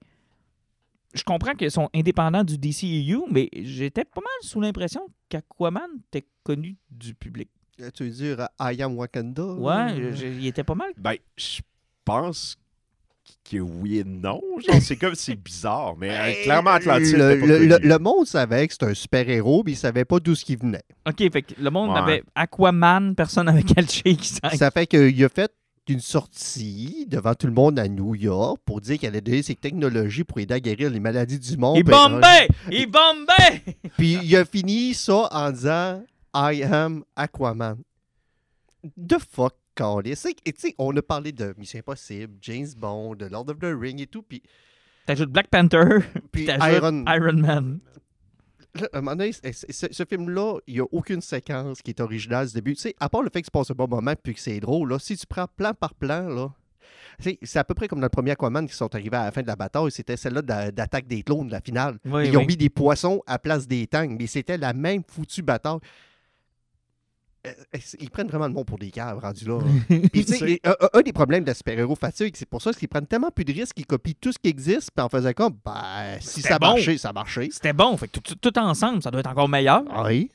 Je comprends qu'ils sont indépendants du DCEU, mais j'étais pas mal sous l'impression qu'Aquaman était connu du public. Euh, Tu veux dire euh, I am Wakanda? Ouais, il était pas mal. Ben, je pense que oui et non. C'est comme, c'est bizarre, mais euh, clairement, Atlantique le, était pas le- connu. le- le monde savait que c'était un super-héros, mais il savait pas d'où ce qui venait. OK, fait que le monde Ouais. avait Aquaman, personne n'avait catché qui s'en- Ça fait qu'il a fait une sortie devant tout le monde à New York pour dire qu'il allait donner ses technologies pour aider à guérir les maladies du monde. Il Ben, bombait! Il bombait! Puis il a fini ça en disant I am Aquaman. The fuck, Carly. C'est- et tu sais, on a parlé de Mission Impossible, James Bond, de Lord of the Ring et tout. Puis, T'ajoutes Black Panther, puis t'ajoutes Iron, Iron Man. Là, à un moment donné, c- c- ce, ce film-là, il n'y a aucune séquence qui est originale du début. Tu sais, à part le fait que se passe un bon moment puis que c'est drôle, là, si tu prends plan par plan, là, c'est à peu près comme dans le premier Aquaman qui sont arrivés à la fin de la bataille. C'était celle-là d'a- d'attaque des clones, la finale. Oui, Ils ont mis des poissons à place des tanks, mais c'était la même foutue bataille. Euh, ils prennent vraiment le monde pour des caves rendus là? Puis, tu sais, un, des problèmes de la super-héros fatigue, c'est pour ça qu'ils prennent tellement plus de risques qu'ils copient tout ce qui existe, puis en faisant comme, ben, si ça bon. marchait, ça marchait. C'était bon. Fait que tout, tout ensemble, ça doit être encore meilleur. Oui.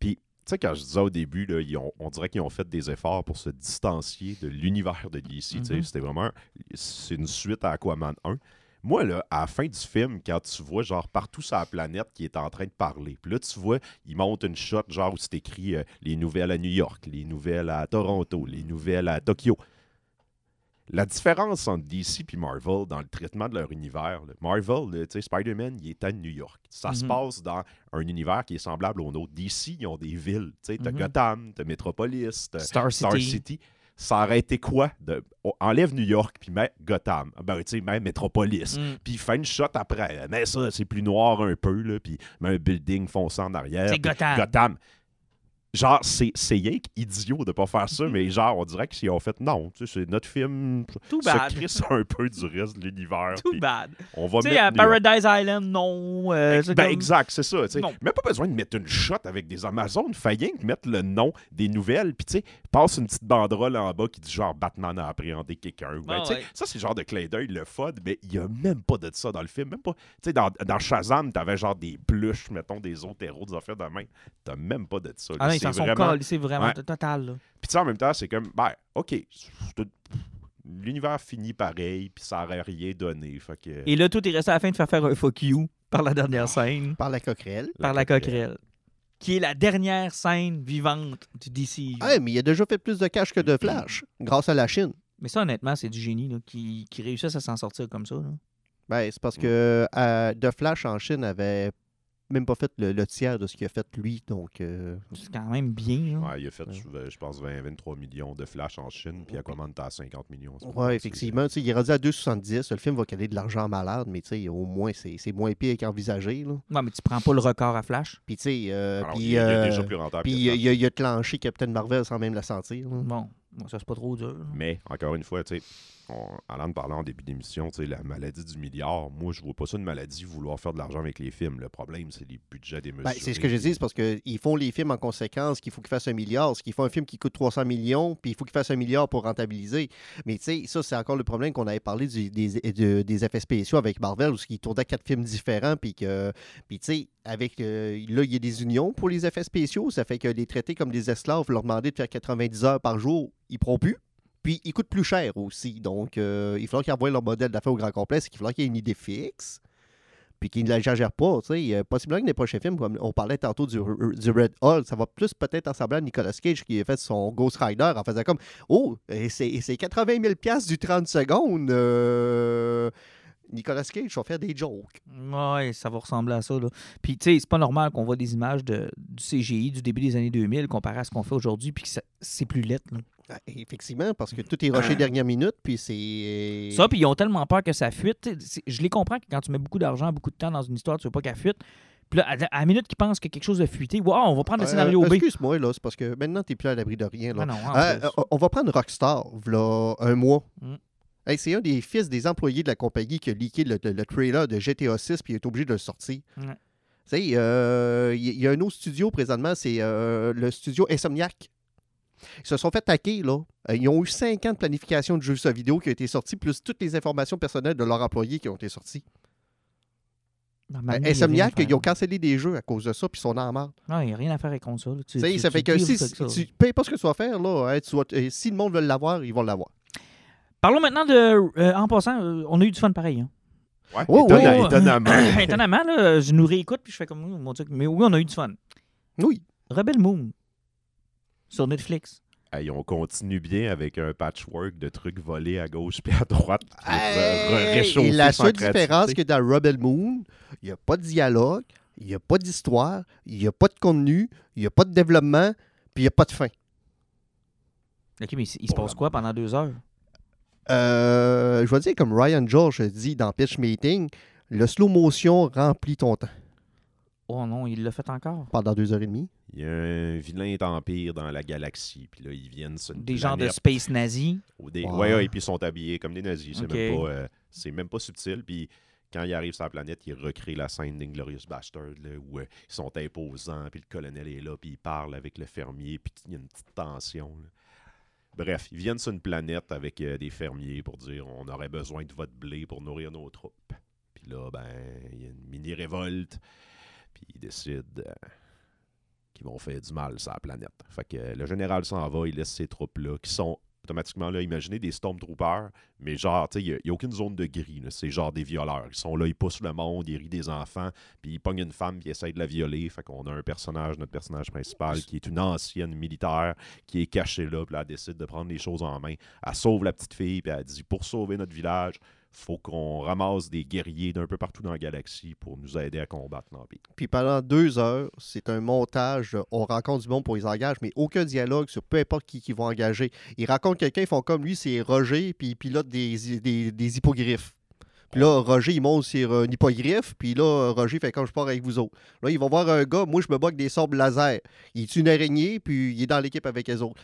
Tu sais, quand je disais au début, là, ils ont- on dirait qu'ils ont fait des efforts pour se distancier de l'univers de DC. Mhm. C'était vraiment. C'est une suite à Aquaman 1. Moi, là, à la fin du film, quand tu vois, genre, partout sur la planète qui est en train de parler, puis là, tu vois, ils montent une shot, genre, où c'est écrit euh, les nouvelles à New York, les nouvelles à Toronto, les nouvelles à Tokyo. La différence entre DC et Marvel dans le traitement de leur univers, là, Marvel, tu Spider-Man, il est à New York. Ça se Mhm. passe dans un univers qui est semblable au nôtre. DC, ils ont des villes. Tu sais, t'as Mhm. Gotham, t'as Metropolis, t'as Star City. Star City. Ça aurait été quoi? De... enlève New York, puis mets Gotham. Ben, tu sais, mets Metropolis. Mm. Puis fais une shot après. Mais ça, c'est plus noir un peu, là. Puis mets un building fonçant en arrière. C'est Gotham. Gotham. Genre, c'est c'est rien idiot de pas faire ça, mais genre, on dirait qu'ils ont fait non. Tu sais, c'est notre film. Se bad. crisse un peu du reste de l'univers. Puis bad. On va Tu sais, mettre à. Paradise Island, non. euh, Ben, comme- exact, c'est ça. tu sais. Même pas besoin de mettre une shot avec des Amazones. Que mettre le nom des nouvelles. Puis, tu sais, passe une petite banderole en bas qui dit genre Batman a appréhendé quelqu'un. ben, Ah tu sais, ouais. Ça, c'est le genre de clin d'œil, le fun. Mais il n'y a même pas de ça dans le film. Même pas. Tu sais, dans, dans Shazam, t'avais genre des pluches, mettons, des autres héros, des affaires de main. T'as même pas de ça. là. Ah ils C'est s'en sont vraiment- collés, c'est vraiment Ouais. total. là. Puis, tu sais, en même temps, c'est comme, ben, OK. L'univers finit pareil, puis ça aurait rien donné. Fait que. Et là, tout est resté à la fin de faire faire un fuck you par la dernière scène, Par la coquerelle. par la coquerelle, qui est la dernière scène vivante du DC. Ah, mais il a déjà fait plus de cash que de Flash, grâce à la Chine. Mais ça, honnêtement, c'est du génie là, qui, qui réussissent à s'en sortir comme ça. là. Ben, c'est parce que euh, The Flash en Chine avait même pas fait le, le tiers de ce qu'il a fait lui, donc... euh, C'est quand même bien. là. Ouais, il a fait, je, je pense, 20-23 millions de flash en Chine, puis Aquaman était à 50 millions. en ce moment. Ouais, C'est- effectivement. Il est rendu à 2,70. Le film va caler de l'argent malade, mais tu sais, au moins, c'est c'est moins pire qu'envisagé. là. Ouais, mais tu prends pas le record à Flash. Puis, tu sais, euh, il, il est euh, déjà plus rentable. puis il a, Flash. il a- il a clenché Captain Marvel sans même la sentir. là. Bon, bon, ça, c'est pas trop dur. là. Mais, encore une fois, tu sais, on- allant de parler en début d'émission, tu sais, la maladie du milliard, moi, je vois pas ça une maladie vouloir faire de l'argent avec les films. Le problème, c'est les budgets des Ben, c'est ce que je dis, c'est parce qu'ils font les films en conséquence, qu'il faut qu'ils fassent un milliard. Ce qu'ils font un film qui coûte 300 millions, puis il faut qu'ils fassent un milliard pour rentabiliser. Mais tu sais, ça, c'est encore le problème qu'on avait parlé du- des, de- des effets spéciaux avec Marvel, où ils tournaient quatre films différents, puis que, puis tu sais, avec, euh, là, il y a des unions pour les effets spéciaux, ça fait que les traités comme des esclaves, leur demander de faire 90 heures par jour, ils ne pourront plus. Puis, ils coûtent plus cher aussi. Donc, euh, il faudra qu'ils envoient leur modèle d'affaires au grand complet. C'est qu'il faudra qu'il y ait une idée fixe puis qu'ils ne l'exagèrent pas. tu sais. Euh, possiblement que les prochains films, comme on parlait tantôt du, du Red Hall, ça va plus peut-être ressembler à Nicolas Cage qui a fait son Ghost Rider en faisant comme Oh, c'est et c'est 80 000 piastres du 30 secondes. euh, Nicolas Cage va faire des jokes. Ouais, ça va ressembler à ça. Là. Puis, tu sais, c'est pas normal qu'on voit des images de, du CGI du début des années 2000 comparé à ce qu'on fait aujourd'hui, puis que c'est plus là. Ah, Effectivement, parce que tout est rushé dernière minute, puis c'est. Ça, puis ils ont tellement peur que ça fuite. Je les comprends que quand tu mets beaucoup d'argent, beaucoup de temps dans une histoire, tu veux pas qu'elle fuite. Puis là, à, la minute qu'ils pensent que quelque chose a fuité, wow, on va prendre le Euh, scénario B. Excuse-moi, là, c'est parce que maintenant, tu n'es plus à l'abri de rien. Là. Ah non, Euh, euh, on va prendre Rockstar, là, un mois. Mm. Hey, c'est un des fils des employés de la compagnie qui a leaké le, le- le trailer de GTA 6 puis il est obligé de le sortir. Ouais. Tu sais, euh, il y, a un autre studio présentement, c'est euh, le studio Insomniac. Ils se sont fait taquer, là. Euh, Ils ont eu cinq ans de planification de jeux vidéo qui ont été sortis, plus toutes les informations personnelles de leurs employés qui ont été sorties. A Insomniac, ils ont cancellé des jeux à cause de ça, puis ils sont en marre. Non, il n'y a rien à faire contre ça. Tu, ça fait que si, avec ça. tu payes pas ce que tu vas faire, là, hein, si le monde veut l'avoir, ils vont l'avoir. Parlons maintenant de. euh, en passant, euh, on a eu du fun pareil. hein. Ouais, Oh, étonnant- oh, étonnamment. Étonnamment, là, je nous réécoute puis je fais comme. Oh, mon Dieu, mais oui, on a eu du fun. Oui. Rebel Moon sur Netflix. Hey, on continue bien avec un patchwork de trucs volés à gauche puis à droite. pour, euh, Hey! réchauffer Et la sans seule créativité. différence que dans Rebel Moon, il n'y a pas de dialogue, il n'y a pas d'histoire, il n'y a pas de contenu, il n'y a pas de développement, puis il n'y a pas de fin. OK, mais il se passe quoi pendant deux heures? Euh, je vais dire comme Ryan George dit dans Pitch Meeting, le slow motion remplit ton temps Oh non, il l'a fait encore. pendant deux heures et demie. Il y a un vilain empire dans la galaxie, puis là, ils viennent sur Des genres de space nazis. ou des- Ouais. Ouais, ouais, et puis ils sont habillés comme des nazis. C'est Ok. même, pas, euh, c'est même pas subtil. Puis quand il arrive sur la planète, il recrée la scène d'Inglorious Bastard, là, où euh, ils sont imposants, puis le colonel est là, puis il parle avec le fermier, puis il y a une petite tension. là. Bref, ils viennent sur une planète avec euh, des fermiers pour dire on aurait besoin de votre blé pour nourrir nos troupes. Puis là, ben, il y a une mini-révolte, puis ils décident euh, qu'ils vont faire du mal sur la planète. Fait que le général s'en va, il laisse ses troupes-là, qui sont automatiquement là, imaginez des Stormtroopers, mais genre, tu sais, il n'y a, aucune zone de gris. C'est genre des violeurs. Ils sont là, ils poussent le monde, ils rient des enfants, puis ils pognent une femme, puis ils essayent de la violer. Fait qu'on a un personnage, notre personnage principal, qui est une ancienne militaire, qui est cachée là, puis là, elle décide de prendre les choses en main. Elle sauve la petite fille, puis elle dit pour sauver notre village, faut qu'on ramasse des guerriers d'un peu partout dans la galaxie pour nous aider à combattre l'Empire. Puis pendant deux heures, c'est un montage. On rencontre du monde pour les engager, mais aucun dialogue sur peu importe qui qu'ils vont engager. Ils rencontrent quelqu'un, ils font comme lui, c'est Roger, puis il pilote des, hippogriffes. Puis là, Roger, il monte sur un hippogriffe, puis là, Roger fait comme je pars avec vous autres. Là, ils vont voir un gars, moi, je me bats avec des sabres laser. Il est une araignée, puis il est dans l'équipe avec les autres.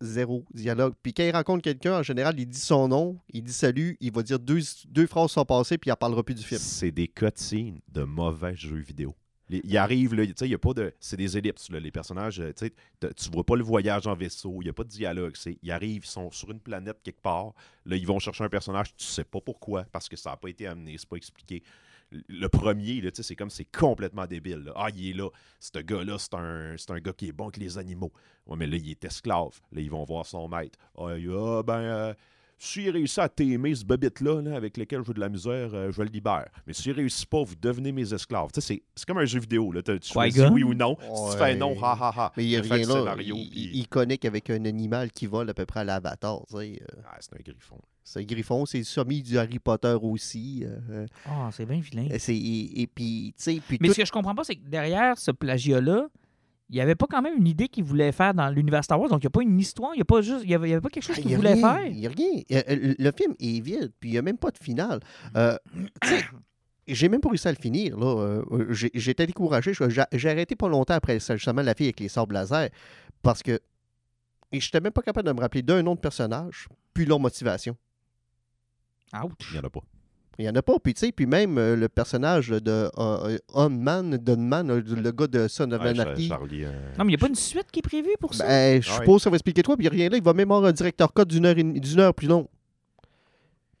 Zéro dialogue. Puis quand il rencontre quelqu'un, en général, il dit son nom, il dit salut, il va dire deux, deux phrases sont passées, puis il en parlera plus du film. C'est des cutscenes de mauvais jeux vidéo. Il arrive, il y a pas de. C'est des ellipses, les personnages, euh, tu sais, tu vois pas le voyage en vaisseau, il n'y a pas de dialogue. Ils arrivent, ils sont sur une planète quelque part, là, ils vont chercher un personnage, tu sais pas pourquoi, parce que ça n'a pas été amené, c'est pas expliqué. Le premier, là, tu sais, c'est comme c'est complètement débile. là. Ah, il est là. Ce gars-là, c'est un, c'est un gars qui est bon avec les animaux. Ouais, mais là, il est esclave. Là, ils vont voir son maître. Ah, il- ah, ben, euh, s'il réussit à t'aimer ce bobite-là, là, avec lequel je joue de la misère, euh, je le libère. Mais s'il réussit pas, vous devenez mes esclaves. Tu sais, c'est- c'est comme un jeu vidéo. Là. Tu choisis oui ou non. Si tu fais non, ha ha ha. Mais il fait revient le là, scénario, il, il connecte avec un animal qui vole à peu près à l'avatar. euh. Ah, c'est un griffon. C'est Griffon, c'est le sommet du Harry Potter aussi. euh, Ah, c'est bien vilain. euh, et, et puis, Mais tout- ce que je comprends pas, c'est que derrière ce plagiat-là, il n'y avait pas quand même une idée qu'il voulait faire dans l'univers Star Wars. Donc, il n'y a pas une histoire, il n'y a, pas juste- il y avait, il y avait pas quelque chose Ah, qu'il voulait rien, faire. Il n'y a rien. Euh, euh, Le film est vide, puis il n'y a même pas de finale. Euh, sais, j'ai même pas réussi à le finir. là. Euh, J'étais découragé. J'ai arrêté pas longtemps après justement la fille avec les sabres laser parce que je n'étais même pas capable de me rappeler d'un nom de personnage, puis leur motivation. Ouch. Il n'y en a pas. Il n'y en a pas. Puis, tu sais, puis même euh, le personnage de euh, euh, Dunman, euh, le gars de Son of Ouais, Anarchy. Charlie. euh, Non, mais il n'y a pas une suite qui est prévue pour ça? Ben, je Ah suppose que ça va expliquer toi, puis il n'y a rien là. Il va même avoir un directeur code d'une heure, d'une heure plus long.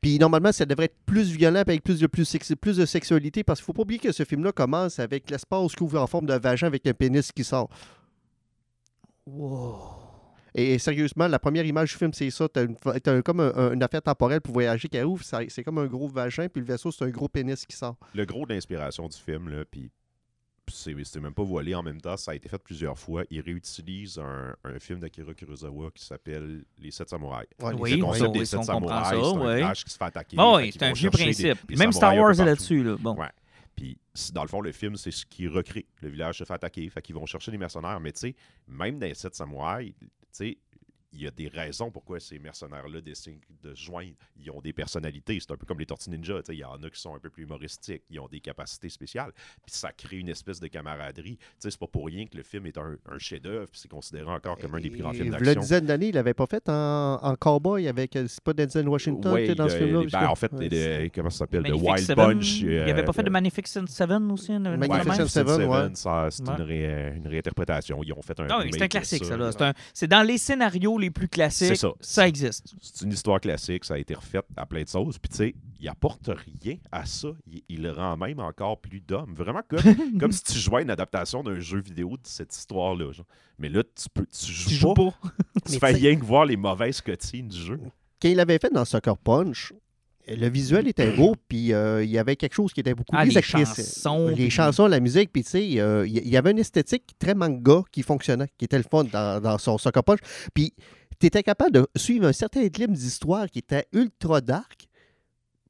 Puis normalement, ça devrait être plus violent, avec plus de, plus, plus de sexualité, parce qu'il ne faut pas oublier que ce film-là commence avec l'espace qui ouvre en forme de vagin avec un pénis qui sort. Wow. Et, sérieusement, la première image du film, c'est ça. Tu as, comme un- un- une affaire temporelle pour voyager qui ouvre. ça- C'est comme un gros vagin, puis le vaisseau, c'est un gros pénis qui sort. le gros de l'inspiration du film, là, puis c'est c'est même pas voilé en même temps, ça a été fait plusieurs fois. Il réutilise un, un film d'Akira Kurosawa qui s'appelle Les Sept Samouraïs. Ouais, Oui, le les- on- concept oui, des si on sept samouraïs, ça, c'est un ouais. village qui se fait attaquer. Oui, c'est un vieux principe. des- Puis des Même Star Wars est là-dessus. Là. Bon. Ouais. Puis, dans le fond, le film, c'est ce qui recrée. Le village se fait attaquer, fait qu'ils vont chercher des mercenaires. Mais tu sais, même dans les sept samouraïs, tu sais, il y a des raisons pourquoi ces mercenaires-là décident de se joindre. Ils ont des personnalités. C'est un peu comme les Tortues Ninja. tu sais, Il y en a qui sont un peu plus humoristiques. Ils ont des capacités spéciales. Puis ça crée une espèce de camaraderie. Tu sais, C'est pas pour rien que le film est un, un chef-d'œuvre. puis C'est considéré encore comme un des plus grands films d'action. dizaine d'années, il l'avait pas fait en, en cowboy avec. euh, C'est pas Denzel Washington Ouais, tu sais, dans ce le- film-là. ben, en fait, Ouais, les- les- comment ça s'appelle? The Wild Seven, Bunch. Il euh, avait pas fait de euh, Magnificent Seven aussi. une- Magnificent? Seven, ouais. ça, c'est Ouais. une, ré- une réinterprétation. Ils ont fait un. Oui, c'est un classique, ça. un- C'est dans les scénarios les plus classiques. C'est ça. Ça existe. C'est une histoire classique, ça a été refait à plein de sauces. Puis tu sais, il apporte rien à ça. Il, il le rend même encore plus d'homme. Vraiment comme, comme si tu jouais à une adaptation d'un jeu vidéo de cette histoire-là. genre. Mais là, tu peux, tu joues, Tu joues pas. pas. Tu fais rien que voir les mauvaises cutscenes du jeu. Quand il l'avait fait dans Sucker Punch, le visuel était beau, puis euh, il y avait quelque chose qui était beaucoup Ah, plus les chansons, Les puis- chansons, la musique, puis tu sais, euh, il y- avait une esthétique très manga qui fonctionnait, qui était le fun dans, dans son Punch. Puis tu étais capable de suivre un certain rythme d'histoire qui était ultra dark.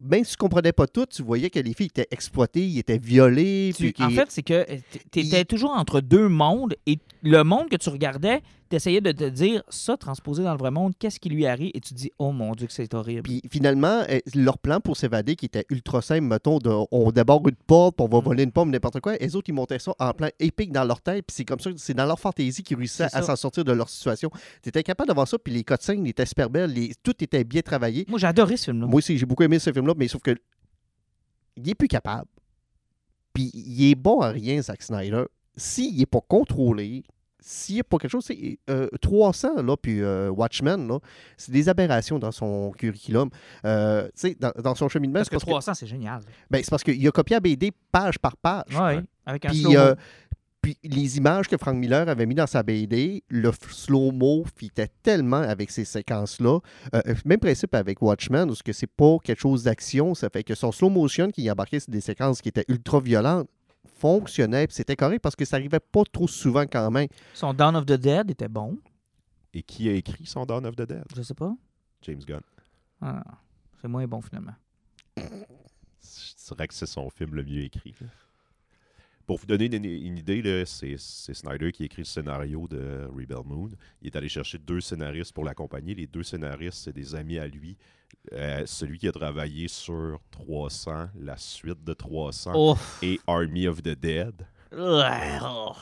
Même si tu comprenais pas tout, tu voyais que les filles étaient exploitées, ils étaient violées. Tu- puis en fait, c'est que tu étais il- toujours entre deux mondes et le monde que tu regardais, tu essayais de te dire ça transposé dans le vrai monde, qu'est-ce qui lui arrive? Et tu te dis oh mon Dieu que c'est horrible. Puis finalement, euh, leur plan pour s'évader, qui était ultra simple, mettons, de, on déborde une puis on va Mm. voler une pomme, n'importe quoi, les autres, ils montaient ça en plan épique dans leur tête, puis c'est comme ça, c'est dans leur fantaisie qu'ils réussissaient à s'en sortir de leur situation. Tu étais capable d'avoir ça, puis les cutscenes étaient super belles, les- tout était bien travaillé. Moi, j'ai adoré ce film-là. Moi aussi, j'ai beaucoup aimé ce film-là, mais sauf que il est plus capable. Puis il est bon à rien, Zack Snyder. S'il n'est pas contrôlé, s'il n'y a pas quelque chose, c'est euh, 300, là, puis euh, Watchmen, là, c'est des aberrations dans son curriculum. Euh, tu sais, dans, dans son cheminement, Parce que parce que, 300, c'est génial. ben, c'est parce qu'il a copié la BD page par page. Oui, avec un Puis, euh, puis les images que Frank Miller avait mis dans sa BD, le slow-mo fitait tellement avec ces séquences-là. Euh, euh, même principe avec Watchmen, où ce que c'est pas quelque chose d'action, ça fait que son slow-motion qui embarquait sur des séquences qui étaient ultra violentes fonctionnait, puis c'était correct parce que ça arrivait pas trop souvent quand même. Son Dawn of the Dead était bon. Et qui a écrit son Dawn of the Dead? Je sais pas. James Gunn. Ah, c'est moins bon finalement. Je dirais que c'est son film le mieux écrit. Pour vous donner une, une idée, c'est Snyder qui a écrit le scénario de Rebel Moon. Il est allé chercher deux scénaristes pour l'accompagner. Les deux scénaristes, c'est des amis à lui. Euh, celui qui a travaillé sur 300, la suite de 300 Oh. et Army of the Dead. Oh.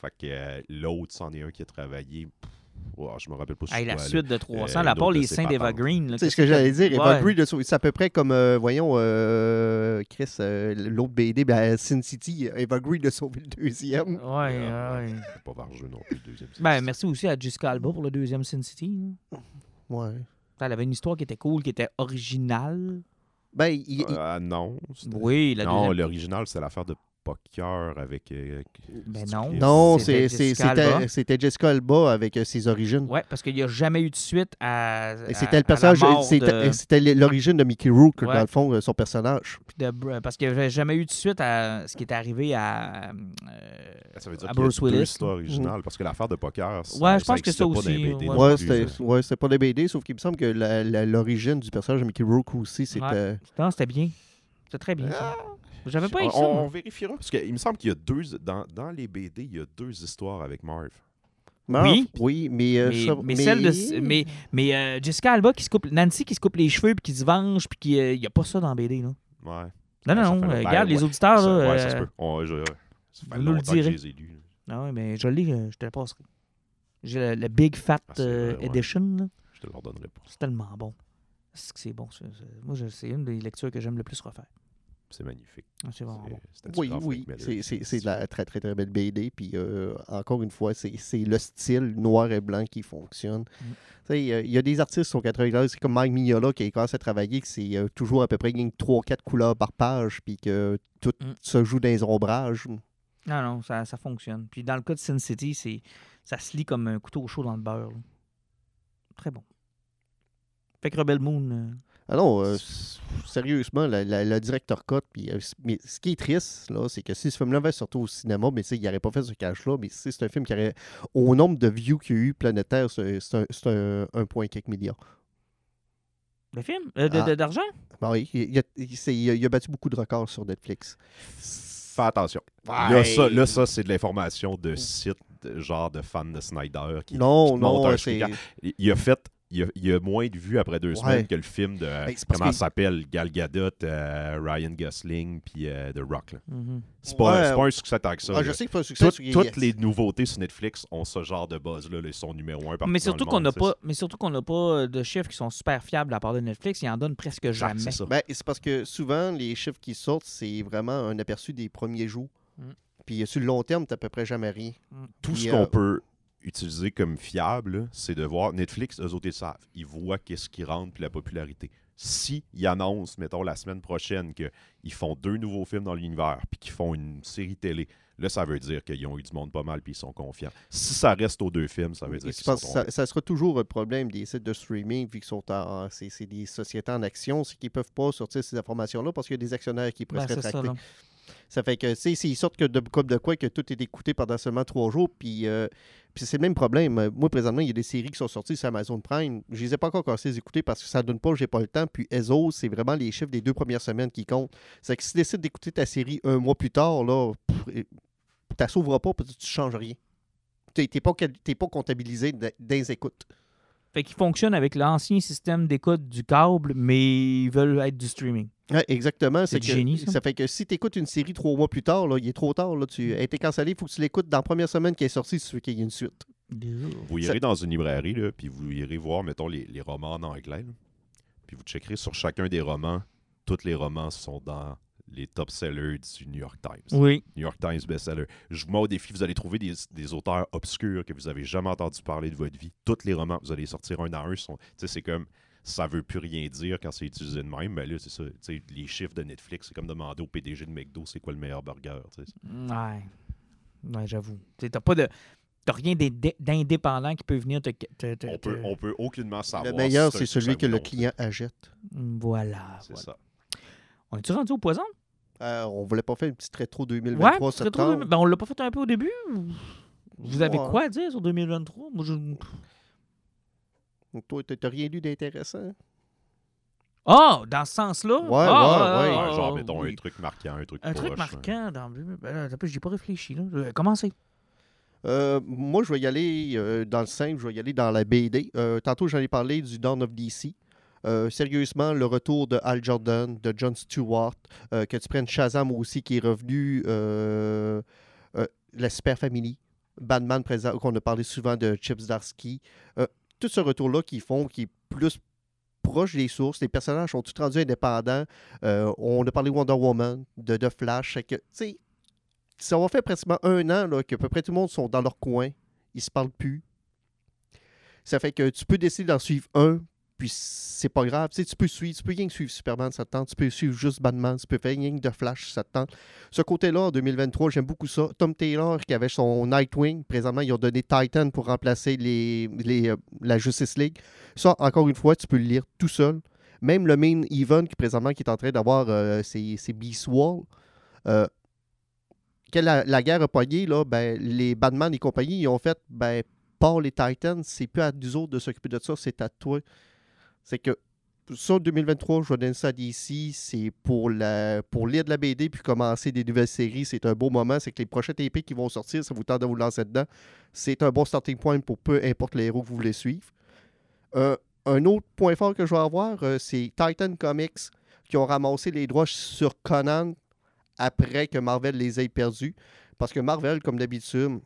Fait que euh, l'autre, c'en est un qui a travaillé. pff, oh, je me rappelle pas sur Hey, la quoi, là. suite de 300, Euh, là, à part les seins d'Eva. Green. C'est ce que j'allais dire? Eva Ouais. Green, c'est à peu près comme, euh, voyons, euh, Chris, euh, l'autre BD, ben, Sin City, Eva Green a sauvé le deuxième. Ouais, Ah, ouais. C'est pas vargeux non plus, le deuxième. Ben, merci aussi à Jessica Alba pour le deuxième Sin City. Ouais. Elle avait une histoire qui était cool, qui était originale. Ben, il- il- Ah non. c'était- Oui, la non, deuxième. l'original, c'est l'affaire de Poker avec. euh, Ben c'est- non. non, C'était c'est- c'est- Jessica Alba. c'était c'était Jessica Alba avec euh, ses origines. Ouais, parce qu'il n'y a jamais eu de suite à. C'était le personnage, mort c'était de- l'origine de Mickey Rourke, Ouais. dans le fond, euh, son personnage. de parce qu'il n'y avait jamais eu de suite à ce qui est arrivé à. euh, Ça veut dire à qu'il y a Bruce deux Willis. histoires originales, parce que l'affaire de Poker, Ouais, je pense que ça pas aussi, ouais. c'était ouais, pas des BD, sauf qu'il me semble que l'origine du personnage de Mickey Rourke aussi, c'était... Non, c'était bien. C'était très bien. ça. J'avais pas on, ça. on vérifiera, parce qu'il me semble qu'il y a deux. Dans, dans les BD, il y a deux histoires avec Marv. Oui. Oui, mais... euh, Mais, ça- mais celle de. Mais, mais euh, Jessica Alba qui se coupe. Nancy qui se coupe les cheveux puis qui se venge puis qui. Il n'y a pas ça dans BD, là. Ouais. Non, non, non. euh, ben, regarde, les ouais, auditeurs, ça, là. ouais, ça se euh, peut. On- je- ça fait nous le longtemps que je direz. les ai lus. Ah ouais, mais je l'ai, euh, je te le passerai. J'ai le, le Big Fat Ah, c'est euh, vrai, ouais. Edition, là. Je te le redonnerai pas. C'est tellement bon. C'est que c'est bon. ça. Moi, c'est une des lectures que j'aime le plus refaire. C'est magnifique. Ah, C'est vraiment Oui, oui, c'est- de la très, très, très belle BD. Puis, euh, encore une fois, c'est c'est le style noir et blanc qui fonctionne. Mm. Tu sais, Il y a- il y a des artistes sur 80 c'est comme Mike Mignola qui a commencé à travailler, que c'est euh, toujours à peu près 3-4 couleurs par page, puis que tout Mm. se joue dans les ombrages. Non, non, ça, ça fonctionne. Puis dans le cas de Sin City, c'est ça se lit comme un couteau chaud dans le beurre. là. Très bon. Fait que Rebel Moon. Ah non, euh, sérieusement, la- la- le directeur cut, puis, euh, mais ce qui est triste, là, c'est que si ce film-là avait sorti au cinéma, mais il n'aurait pas fait ce cash-là, mais si c'est un film qui aurait, au nombre de views qu'il y a eu planétaire, c'est c'est un, c'est un, un point quelques milliards. le film? Euh, de- Ah. D'argent? Ben oui, il, il a, il s'est- il a- il a battu beaucoup de records sur Netflix. Fais attention. Là, ça, là, ça c'est de l'information de site, de- genre de fans de Snyder. Qui, non, qui non, un il a fait. Il y a, il y a moins de vues après deux Ouais. semaines que le film de. Ben, comment que- ça s'appelle Gal Gadot, euh, Ryan Gosling, puis euh, The Rock. là. Mhm. C'est pas, Ouais. c'est pas un succès tant que ça. Ah, je sais que pas un succès. Toutes- sur toutes Yes. les nouveautés sur Netflix ont ce genre de buzz-là. là, Ils sont numéro un partout Mais surtout qu'on n'a pas, mais surtout qu'on n'a pas de chiffres qui sont super fiables à la part de Netflix. Ils en donnent presque jamais. C'est ça. Ben, c'est parce que souvent, les chiffres qui sortent, c'est vraiment un aperçu des premiers jours. Mm. Puis sur le long terme, t'as à peu près jamais rien. Tout ce qu'on euh, peut utiliser comme fiable, c'est de voir Netflix, eux autres, ils savent. Ils voient qu'est-ce qui rentre puis la popularité. Si ils annoncent, mettons, la semaine prochaine qu'ils font deux nouveaux films dans l'univers puis qu'ils font une série télé, là, ça veut dire qu'ils ont eu du monde pas mal puis ils sont confiants. Si ça reste aux deux films, ça veut dire qu'ils sont ça, ça sera toujours un problème des sites de streaming, vu qu'ils sont en. C'est c'est des sociétés en action, c'est qu'ils peuvent pas sortir ces informations-là parce qu'il y a des actionnaires qui pourraient Ben, se rétracter. Ça fait que, sais, s'ils sortent que de, comme de quoi que tout est écouté pendant seulement trois jours, puis, euh, puis c'est le même problème. Moi, présentement, il y a des séries qui sont sorties sur Amazon Prime. Je les ai pas encore commencé à les écouter parce que ça donne pas, j'ai pas le temps. Puis ESO, c'est vraiment les chiffres des deux premières semaines qui comptent. C'est que si tu décides d'écouter ta série un mois plus tard, là, tu ne sauveras pas parce que tu changes rien. Tu n'es pas, pas comptabilisé dans les écoutes. Fait qu'ils fonctionnent avec l'ancien système d'écoute du câble, mais ils veulent être du streaming. Ouais, exactement. C'est génie, ça. fait que si tu écoutes une série trois mois plus tard, là, il est trop tard. Là, tu a été cancellé, il faut que tu l'écoutes dans la première semaine qui est sortie si tu veux qu'il y ait une suite. Vous Ça- irez dans une librairie, là, puis vous irez voir, mettons, les, les romans en anglais. là. Puis vous checkerez sur chacun des romans. Tous les romans sont dans les top sellers du New York Times. Oui. New York Times bestseller. Je vous mets au défi, vous allez trouver des, des auteurs obscurs que vous avez jamais entendu parler de votre vie. Tous les romans, vous allez sortir un à un. Sont, tu sais, c'est comme ça veut plus rien dire quand c'est utilisé de même. Mais là, c'est ça. tu sais, Les chiffres de Netflix, c'est comme demander au PDG de McDo c'est quoi le meilleur burger. tu sais. Ouais. Ouais, j'avoue. T'as pas de. T'as rien d'indé- d'indépendant qui peut venir te. te- te- On peut, on peut aucunement savoir. Le meilleur, si c'est celui que le client achète. Voilà. C'est voilà. ça. On est-tu rendu au poison? Euh, on voulait pas faire une petite rétro Ouais, 2023 c'est trop- septembre. ben, on l'a pas fait un peu au début? ou- Vous avez Ouais. quoi à dire sur 2023? Moi, je... Toi, t'as rien lu d'intéressant? Ah, dans ce sens-là? Ouais, Ah, ouais, ouais. ah, Ouais, genre, ah, mettons, oui. un truc marquant, un truc Un truc marquant dans le. Ben là, attends, j'y ai pas réfléchi. Là. Euh, Commencez. Euh, moi, je vais y aller euh, dans le simple, je vais y aller dans la BD. Euh, tantôt, j'en ai parlé du Dawn of DC. Euh, sérieusement, le retour de Al Jordan, de John Stewart, euh, que tu prennes Shazam aussi qui est revenu, euh, euh, la Super Family, Batman présent, qu'on a parlé souvent de Chips Darsky. Tout ce retour-là qu'ils font, qui est plus proche des sources. Les personnages sont tous rendus indépendants. On a parlé Wonder Woman, de The Flash. Que, ça va faire pratiquement un an là, qu'à peu près tout le monde sont dans leur coin. Ils se parlent plus. Ça fait que tu peux décider d'en suivre un, puis c'est pas grave. Tu, peux suivre, tu peux rien que suivre Superman, ça te tente. Tu peux suivre juste Batman, tu peux faire rien que de Flash, ça te tente. Ce côté-là, en 2023, j'aime beaucoup ça. Tom Taylor, qui avait son Nightwing, présentement, ils ont donné Titan pour remplacer les, les, euh, la Justice League. Ça, encore une fois, tu peux le lire tout seul. Même le main event, qui présentement, qui est en train d'avoir euh, ses, ses Beast Wall, euh, quand la, guerre a pogné, là, ben, les Batman et compagnie, ils ont fait, ben, pas les Titans, c'est plus à nous autres de s'occuper de ça, c'est à toi. C'est que ça, 2023, je ça DC, c'est pour, lire de la BD puis commencer des nouvelles séries, c'est un beau moment. C'est que les prochains TP qui vont sortir, ça vous tente de vous lancer dedans. C'est un bon starting point pour peu importe les héros que vous voulez suivre. Euh, un autre point fort que je vais avoir, euh, c'est Titan Comics qui ont ramassé les droits sur Conan après que Marvel les ait perdus. Parce que Marvel, comme d'habitude,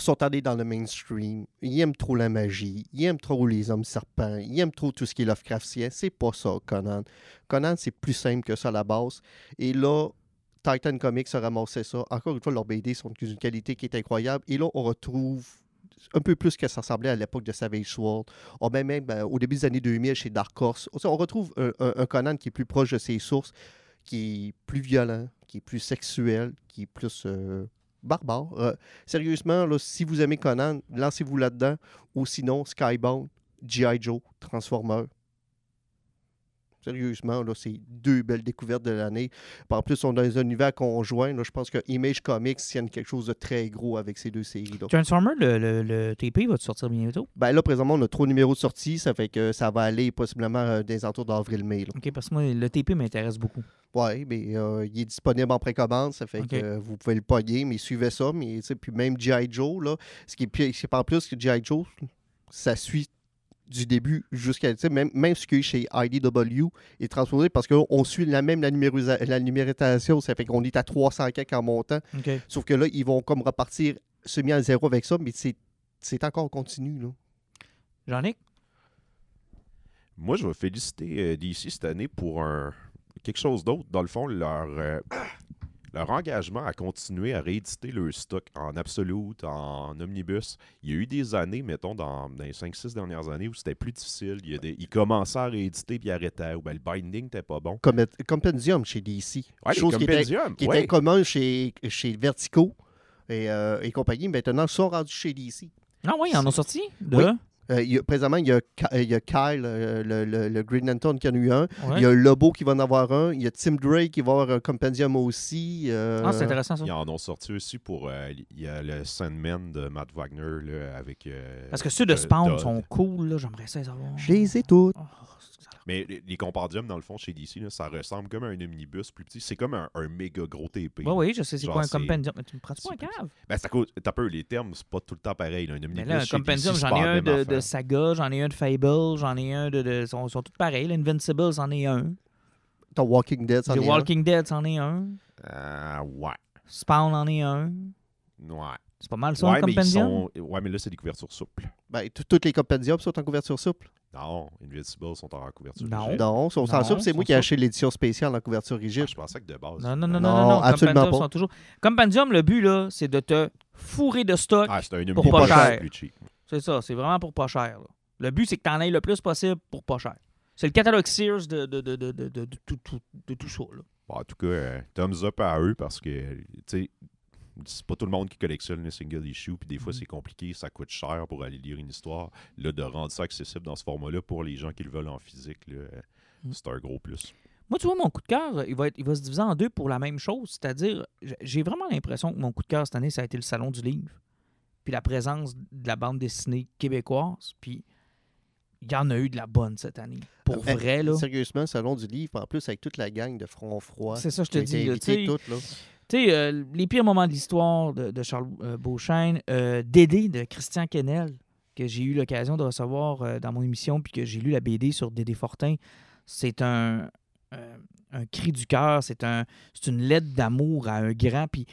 sont allés dans le mainstream. Ils aiment trop la magie. Ils aiment trop les hommes serpents. Ils aiment trop tout ce qui est Lovecraftien. C'est pas ça, Conan. Conan, c'est plus simple que ça à la base. Et là, Titan Comics a ramassé ça. Encore une fois, leurs BD sont d'une qualité qui est incroyable. Et là, on retrouve un peu plus que ça ressemblait à l'époque de Savage Sword. On même euh, au début des années 2000 chez Dark Horse. On retrouve un Conan qui est plus proche de ses sources, qui est plus violent, qui est plus sexuel, qui est plus euh, barbare. Euh, sérieusement, si vous aimez Conan, lancez-vous là-dedans. Ou sinon, Skybound, G.I. Joe, Transformer. Sérieusement, là, c'est deux belles découvertes de l'année. En plus, on a un univers conjoint. là. je pense que Image Comics tiennent quelque chose de très gros avec ces deux séries-là. Transformer, le, le, le TP va te sortir bientôt? Ben là, présentement, on a trois numéros de sortie. Ça fait que ça va aller possiblement euh, des entours d'avril-mai. OK, parce que moi, le TP m'intéresse beaucoup. Ouais, mais euh, il est disponible en précommande, ça fait que euh, vous pouvez le pogner, mais suivez ça. Mais puis même G.I. Joe, là, ce qui est c'est pas en plus que G.I. Joe, ça suit du début jusqu'à. Même, même ce qu'il y a eu chez IDW est transposé parce qu'on suit la même la, la numérisation, ça fait qu'on est à 300 quelques en montant. Sauf que là, ils vont comme repartir semi à zéro avec ça, mais c'est c'est encore continu. Là. Jean-Nic? Moi, je vais féliciter euh, DC cette année pour un quelque chose d'autre. Dans le fond, leur, euh, leur engagement à continuer à rééditer leur stock en absolute, en omnibus. Il y a eu des années, mettons, dans, dans les 5-6 dernières années où c'était plus difficile. Il y a des, ils commençaient à rééditer puis arrêtaient. Ou ben, le binding n'était pas bon. Comme Compendium chez DC. Ouais, les Chose qui était, qui ouais. était commun chez, chez Vertigo et, euh, et compagnie, maintenant sont rendus chez DC. Ah oui, ils en ont sorti? De... Oui. Euh, il y a- présentement, il y, a, Ka- il y a Kyle, euh, le, le- le Green Lantern, qui en a eu un. Ouais. Il y a Lobo qui va en avoir un. Il y a Tim Drake qui va avoir un compendium aussi. euh, Ah, c'est intéressant, ça. Ils en ont sorti aussi pour. euh, il y a le Sandman de Matt Wagner là, avec. euh, Parce que ceux de euh, Spawn sont cool, là. J'aimerais ça les avoir. Je les ai toutes. Oh, ça Mais les, les compendiums, dans le fond, chez DC, là, ça ressemble comme à un omnibus plus petit. C'est comme un, un méga gros TP. Ouais, oui, je sais c'est quoi un compendium? Mais tu me prends-tu pas un cave? Ben, c'est à cause. T'as peur, les termes, c'est pas tout le temps pareil. là. Un omnibus, Mais là, un chez compendium, j'en ai un de, de. Saga, j'en ai un de Fable, j'en ai un de. de sont, sont tous pareils. là. Invincible, c'en est un. Ton Walking Dead, c'en The est un? Walking Dead, c'en est un. Ah, ouais. Spawn en est un. Ouais. C'est pas mal ça, ouais, un mais compendium? sont... ouais, mais là, c'est des couvertures souples. Ben, tout- toutes les compendiums sont en couverture souple? Non, Invincible sont en couverture Non. rigide. Non, sont en souple. C'est moi qui ai acheté l'édition spéciale en couverture Ah, rigide. je pensais que de base. Non, non, non, non, Non, non, non. absolument Compendium pas. sont toujours... Compendium, le but, là, c'est de te fourrer de stock. Ah, c'est un Pour pas cher. C'est ça, c'est vraiment pour pas cher. là. Le but, c'est que tu en aies le plus possible pour pas cher. C'est le catalogue Sears de, de, de, de, de, de- de tout, tout- de tout ça. là. Bon, en tout cas, euh, thumbs up à eux parce que, tu sais, c'est pas tout le monde qui collectionne les single issue, puis des fois Mhm. c'est compliqué, ça coûte cher pour aller lire une histoire. Là, de rendre ça accessible dans ce format-là pour les gens qui le veulent en physique, là, euh, Mhm. c'est un gros plus. Moi, tu vois, mon coup de cœur, il va, être, il va se diviser en deux pour la même chose. C'est-à-dire, j'ai vraiment l'impression que mon coup de cœur cette année, ça a été le Salon du Livre. Puis la présence de la bande dessinée québécoise. Puis il y en a eu de la bonne cette année. Pour Eh, vrai, là. Sérieusement, Salon du Livre, en plus avec toute la gang de Front Froid. C'est ça, je te dis. là, invitée Tu sais, toutes, là. Tu sais, euh, les pires moments de l'histoire de, Charles euh, Beauchesne, euh, Dédé de Christian Kennel, que j'ai eu l'occasion de recevoir dans mon émission, puis que j'ai lu la BD sur Dédé Fortin. C'est un, un cri du cœur, c'est un, une lettre d'amour à un grand. Puis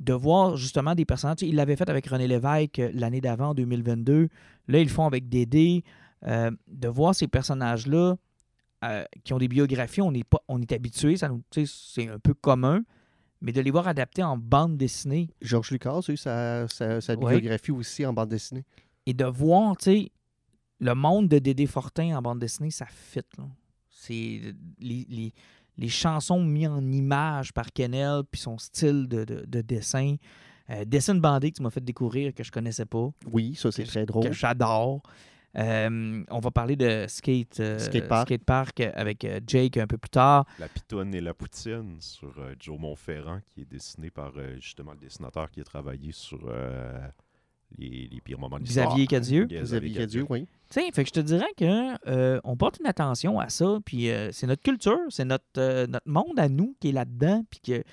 de voir justement des personnages, il l'avait fait avec René Lévesque l'année d'avant, en 2022. Là, ils le font avec Dédé. De voir ces personnages-là qui ont des biographies, on est, pas, on est habitué, c'est un peu commun. Mais de les voir adaptés en bande dessinée Georges Lucas a eu sa, sa, sa Ouais. biographie aussi en bande dessinée. et de voir, tu sais, le monde de Dédé Fortin en bande dessinée, ça fit. C'est les, les- les chansons mises en image par Kennel, puis son style de, de- de dessin. Euh, dessin bandé que tu m'as fait découvrir que je connaissais pas, Oui, ça, c'est très drôle. que j'adore. Euh, on va parler de skate, euh, Skate park. avec euh, Jake un peu plus tard. La Pitonne et la Poutine sur euh, Joe Montferrand, qui est dessiné par euh, justement le dessinateur qui a travaillé sur euh, les, les pires moments de l'histoire. Xavier Cadieux. Xavier Cadieux, oui. Tu sais, fait que je te dirais que euh, on porte une attention à ça, puis euh, c'est notre culture, c'est notre, euh, notre monde à nous qui est là-dedans, puis que-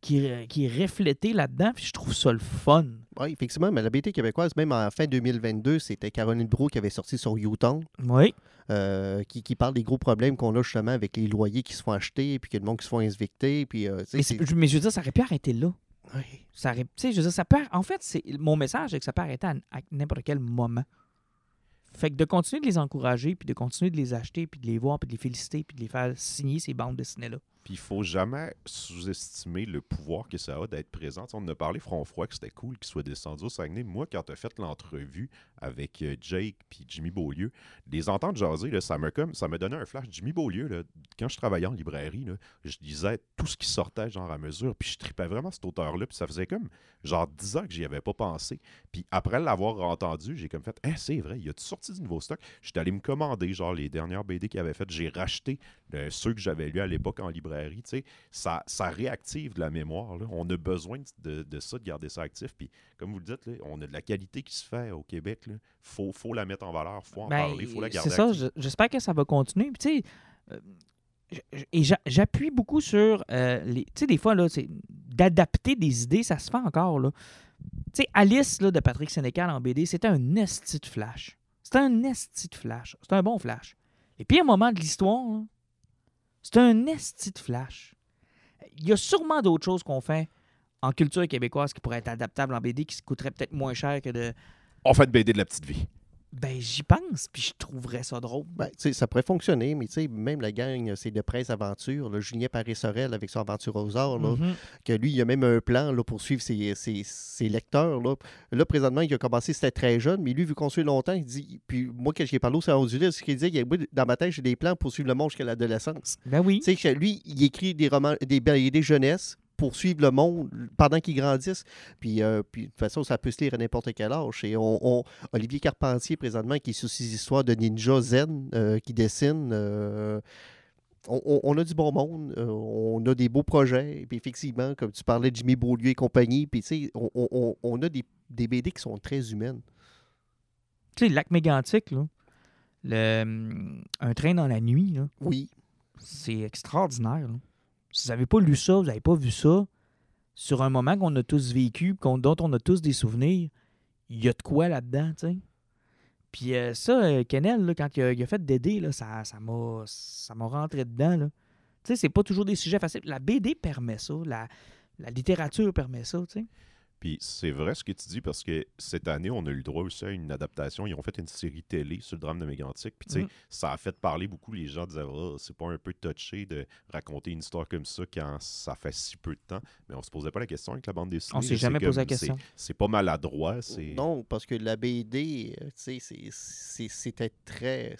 qui, est- qui est reflété là-dedans, puis je trouve ça le fun. Oui, effectivement, mais la BT québécoise, même en fin 2022, c'était Caroline Brou qui avait sorti sur Uton, Oui. euh, qui, qui parle des gros problèmes qu'on a justement avec les loyers qui se font acheter, puis que le monde qui se font invicter, puis... euh, Mais, mais je veux dire, ça aurait pu arrêter là. Oui. Ça aurait, tu sais, je veux dire, ça peut, en fait, c'est, mon message, c'est que ça peut arrêter à, à n'importe quel moment. Fait que de continuer de les encourager, puis de continuer de les acheter, puis de les voir, puis de les féliciter, puis de les faire signer ces bandes dessinées-là. Puis il faut jamais sous-estimer le pouvoir que ça a d'être présent. On a parlé front froid que c'était cool qu'il soit descendu au Saguenay. Moi, quand tu as fait l'entrevue avec euh, Jake puis Jimmy Beaulieu, les entendre jaser, ça m'a comme ça m'a donné un flash. Jimmy Beaulieu, là, quand je travaillais en librairie, je lisais tout ce qui sortait genre à mesure, puis je tripais vraiment cet auteur-là, puis ça faisait comme genre 10 ans que j'y avais pas pensé. Puis après l'avoir entendu, j'ai comme fait Eh, c'est vrai, il a sorti du nouveau stock. J'étais allé me commander genre les dernières BD qu'il avait faites. J'ai racheté euh, ceux que j'avais lus à l'époque en librairie. Ça, ça réactive de la mémoire. là. On a besoin de, de ça, de garder ça actif. Puis comme vous le dites, là, on a de la qualité qui se fait au Québec. Il faut, faut la mettre en valeur, faut en Ben, parler, faut la garder C'est ça, j'espère que ça va continuer. Puis, tu sais, euh, et j'a- j'appuie beaucoup sur euh, les. Tu sais, des fois, là, d'adapter des idées, ça se fait encore, là. Tu sais, Alice, là, de Patrick Sénécal en BD, c'était un esti de flash. C'était un esti de flash. C'était un bon flash. Les pires moments de l'histoire, c'était un esti de flash. Il y a sûrement d'autres choses qu'on fait en culture québécoise qui pourraient être adaptables en BD, qui coûteraient peut-être moins cher que de. On fait une BD de la petite vie. Ben, j'y pense, puis je trouverais ça drôle. Ben, tu sais, ça pourrait fonctionner, mais tu sais, même la gang, c'est de presse aventure. Là, Julien Paris-Sorel avec son aventure aux arts, là, Mhm. que lui, il a même un plan là, pour suivre ses, ses- ses lecteurs. Là. là, présentement, il a commencé, c'était très jeune, mais lui, vu qu'on suit longtemps, il dit. Puis moi, quand j'ai parlé au salon du livre, ce qu'il dit, il a, moi, dans ma tête, j'ai des plans pour suivre le monde jusqu'à l'adolescence. Ben oui. Tu sais, lui, il écrit des romans, des BD jeunesse pour suivre le monde pendant qu'ils grandissent. Puis, euh, puis, de toute façon, ça peut se lire à n'importe quel âge. Et on, on- Olivier Carpentier, présentement, qui est sur ses histoires de ninja zen, euh, qui dessine. euh, on, a du bon monde, on a des beaux projets. Puis effectivement, comme tu parlais de Jimmy Beaulieu et compagnie, puis tu sais, on, on- a des, des BD qui sont très humaines. Tu sais, le lac mégantique, là, le, hum, un train dans la nuit, là, Oui. c'est extraordinaire. là. Si vous n'avez pas lu ça, vous n'avez pas vu ça, sur un moment qu'on a tous vécu, dont on a tous des souvenirs, il y a de quoi là-dedans, tu sais. Puis euh, ça, euh, Kennel, quand il a, fait Dédé, là, ça m'a ça rentré dedans. Tu sais, c'est pas toujours des sujets faciles. La BD permet ça, la, la littérature permet ça, tu sais. Puis c'est vrai ce que tu dis parce que cette année, on a eu le droit aussi à une adaptation. Ils ont fait une série télé sur le drame de Mégantic. Puis tu sais, Mhm. ça a fait parler beaucoup. Les gens disaient, Ah, c'est pas un peu touché de raconter une histoire comme ça quand ça fait si peu de temps. Mais on se posait pas la question avec la bande dessinée. On s'est C'est jamais posé la question. C'est pas maladroit. C'est Non, parce que la BD, euh, tu sais, c'est- c'est- c'était très.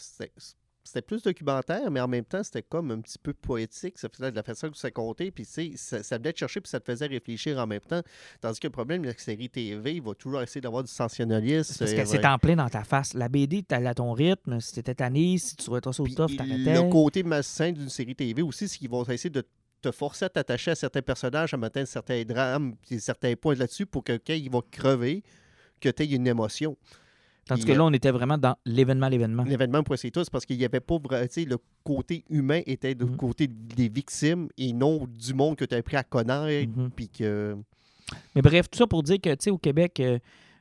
C'était plus documentaire, mais en même temps, c'était comme un petit peu poétique. Ça faisait de la façon que ça comptait, puis tu sais, ça, ça venait te chercher, puis ça te faisait réfléchir en même temps. Tandis que le problème de la série TV, il va toujours essayer d'avoir du sensationnalisme. Parce euh, que c'est ouais. en plein dans ta face. La BD, t'allais à ton rythme. Si t'étais tanné, si tu trouvais au Puis tough, t'arrêtais. Le côté malsain d'une série TV aussi, c'est qu'ils vont essayer de te forcer à t'attacher à certains personnages, à mettre certains drames, certains points là-dessus pour que quand ils vont crever, que tu aies une émotion. Tandis que là, on était vraiment dans l'événement, l'événement. L'événement pour c'est tout, c'est parce qu'il n'y avait pas vra- tu sais, le côté humain était du Mhm. côté des victimes et non du monde que tu as appris à connaître. Mhm. Puis que. Mais bref, tout ça pour dire que, tu sais, au Québec, euh,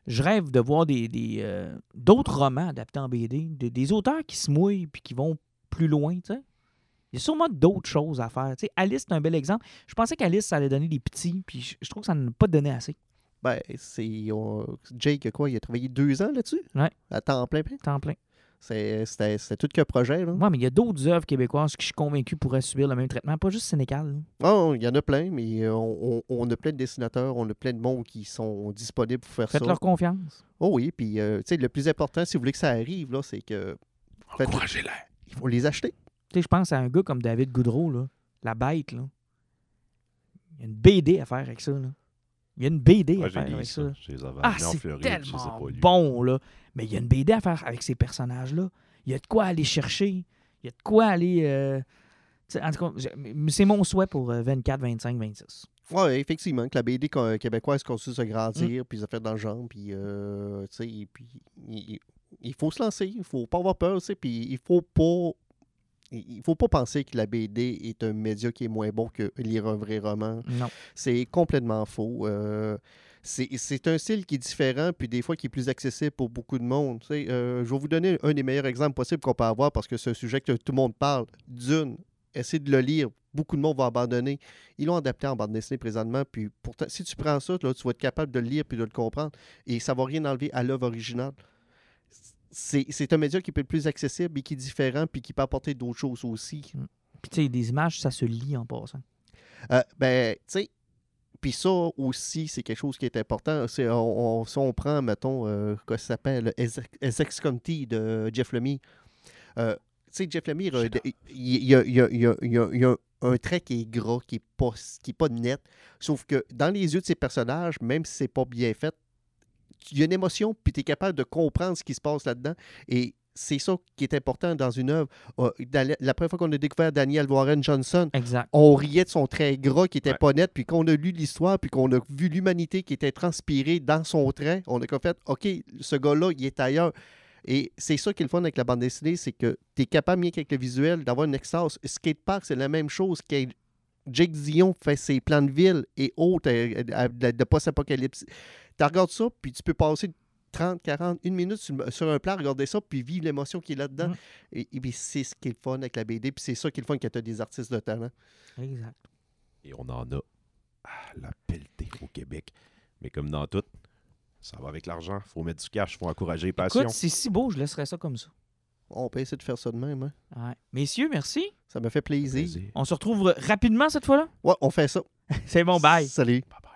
je rêve de voir des, des, euh, d'autres romans adaptés en BD, des, des auteurs qui se mouillent puis qui vont plus loin, tu sais. Il y a sûrement d'autres choses à faire. Tu sais, Alice, c'est un bel exemple. Je pensais qu'Alice, ça allait donner des petits, puis je, je trouve que ça n'a pas donné assez. Ben, c'est. on- Jake, quoi, il a travaillé deux ans là-dessus? Ouais. À temps plein, plein? Temps plein. C'est- C'était c'était tout que projet, là. Ouais, mais il y a d'autres œuvres québécoises que je suis convaincu pourraient subir le même traitement, pas juste Sénégal. là. Oh, il y en a plein, mais euh, on, on- on a plein de dessinateurs, on a plein de monde qui sont disponibles pour faire ça. Faites-leur confiance. Oh oui, puis euh, tu sais, le plus important, si vous voulez que ça arrive, là, c'est que Faites- Encouragez-la. il faut les acheter. Tu sais, je pense à un gars comme David Goudreau, là, la bête. Là. Il y a une BD à faire avec ça. Là. Il y a une BD Ouais, à faire avec ça. ça. Je les avais Ah, en je ai tellement bon, là. Mais il y a une BD à faire avec ces personnages-là. Il y a de quoi aller chercher. Il y a de quoi aller... euh, En tout cas, c'est mon souhait pour euh, 24, 25, 26. Oui, effectivement, que la BD co- québécoise continue de se Mm. grandir, puis ça fait dans le genre, puis, euh, tu sais, et puis il, il faut se lancer, il faut pas avoir peur, tu sais, puis il faut pas... Il il faut pas penser que la BD est un média qui est moins bon que lire un vrai roman. Non. C'est complètement faux. Euh, c'est un style qui est différent, puis des fois qui est plus accessible pour beaucoup de monde. Euh, je vais vous donner un des meilleurs exemples possibles qu'on peut avoir parce que c'est un sujet que tout le monde parle. Dune, essayez de le lire. Beaucoup de monde va abandonner. Ils l'ont adapté en bande dessinée présentement, puis pourtant, si tu prends ça, là, tu vas être capable de le lire puis de le comprendre, et ça va rien enlever à l'œuvre originale. C'est un média qui peut être plus accessible et qui est différent, puis qui peut apporter d'autres choses aussi. Puis tu sais, des images, ça se lit en passant. Euh, ben, tu sais, puis ça aussi, c'est quelque chose qui est important. On, on- si on prend, mettons, euh, quoi ça s'appelle, Essex County de Jeff Lemire. Euh, tu sais, Jeff Lemire, euh, il y a, y y y un trait qui est gras, qui n'est pas, qui est pas net. Sauf que dans les yeux de ces personnages, même si c'est pas bien fait, il y a une émotion, puis tu es capable de comprendre ce qui se passe là-dedans. Et c'est ça qui est important dans une œuvre. Euh, la, première fois qu'on a découvert Daniel Warren Johnson, Exact. on riait de son trait gras qui était Ouais. pas net, puis qu'on a lu l'histoire, puis qu'on a vu l'humanité qui était transpirée dans son trait, on a comme fait, OK, ce gars-là, il est ailleurs. Et c'est ça qui est le fun avec la bande dessinée, c'est que tu es capable, bien qu'avec le visuel, d'avoir une extase. Skatepark, c'est la même chose. que Jake Dion fait ses plans de ville et autres euh, euh, de, de post-apocalypse. Tu regardes ça, puis tu peux passer 30, 40, une minute sur, sur un plan, regarder ça, puis vivre l'émotion qui est là-dedans. Mm. Et, et puis c'est ce qui est le fun avec la BD, puis c'est ça qui est le fun quand tu as des artistes de talent. Exact. Et on en a à la pelletée au Québec. Mais comme dans tout, ça va avec l'argent. faut mettre du cash, faut encourager les passions. Écoute, c'est si beau, je laisserais ça comme ça. On peut essayer de faire ça de même. hein. Ouais. Messieurs, merci. Ça me fait plaisir. Plaisir. On se retrouve rapidement cette fois-là? Ouais, on fait ça. C'est bon, bye. Salut. Bye bye.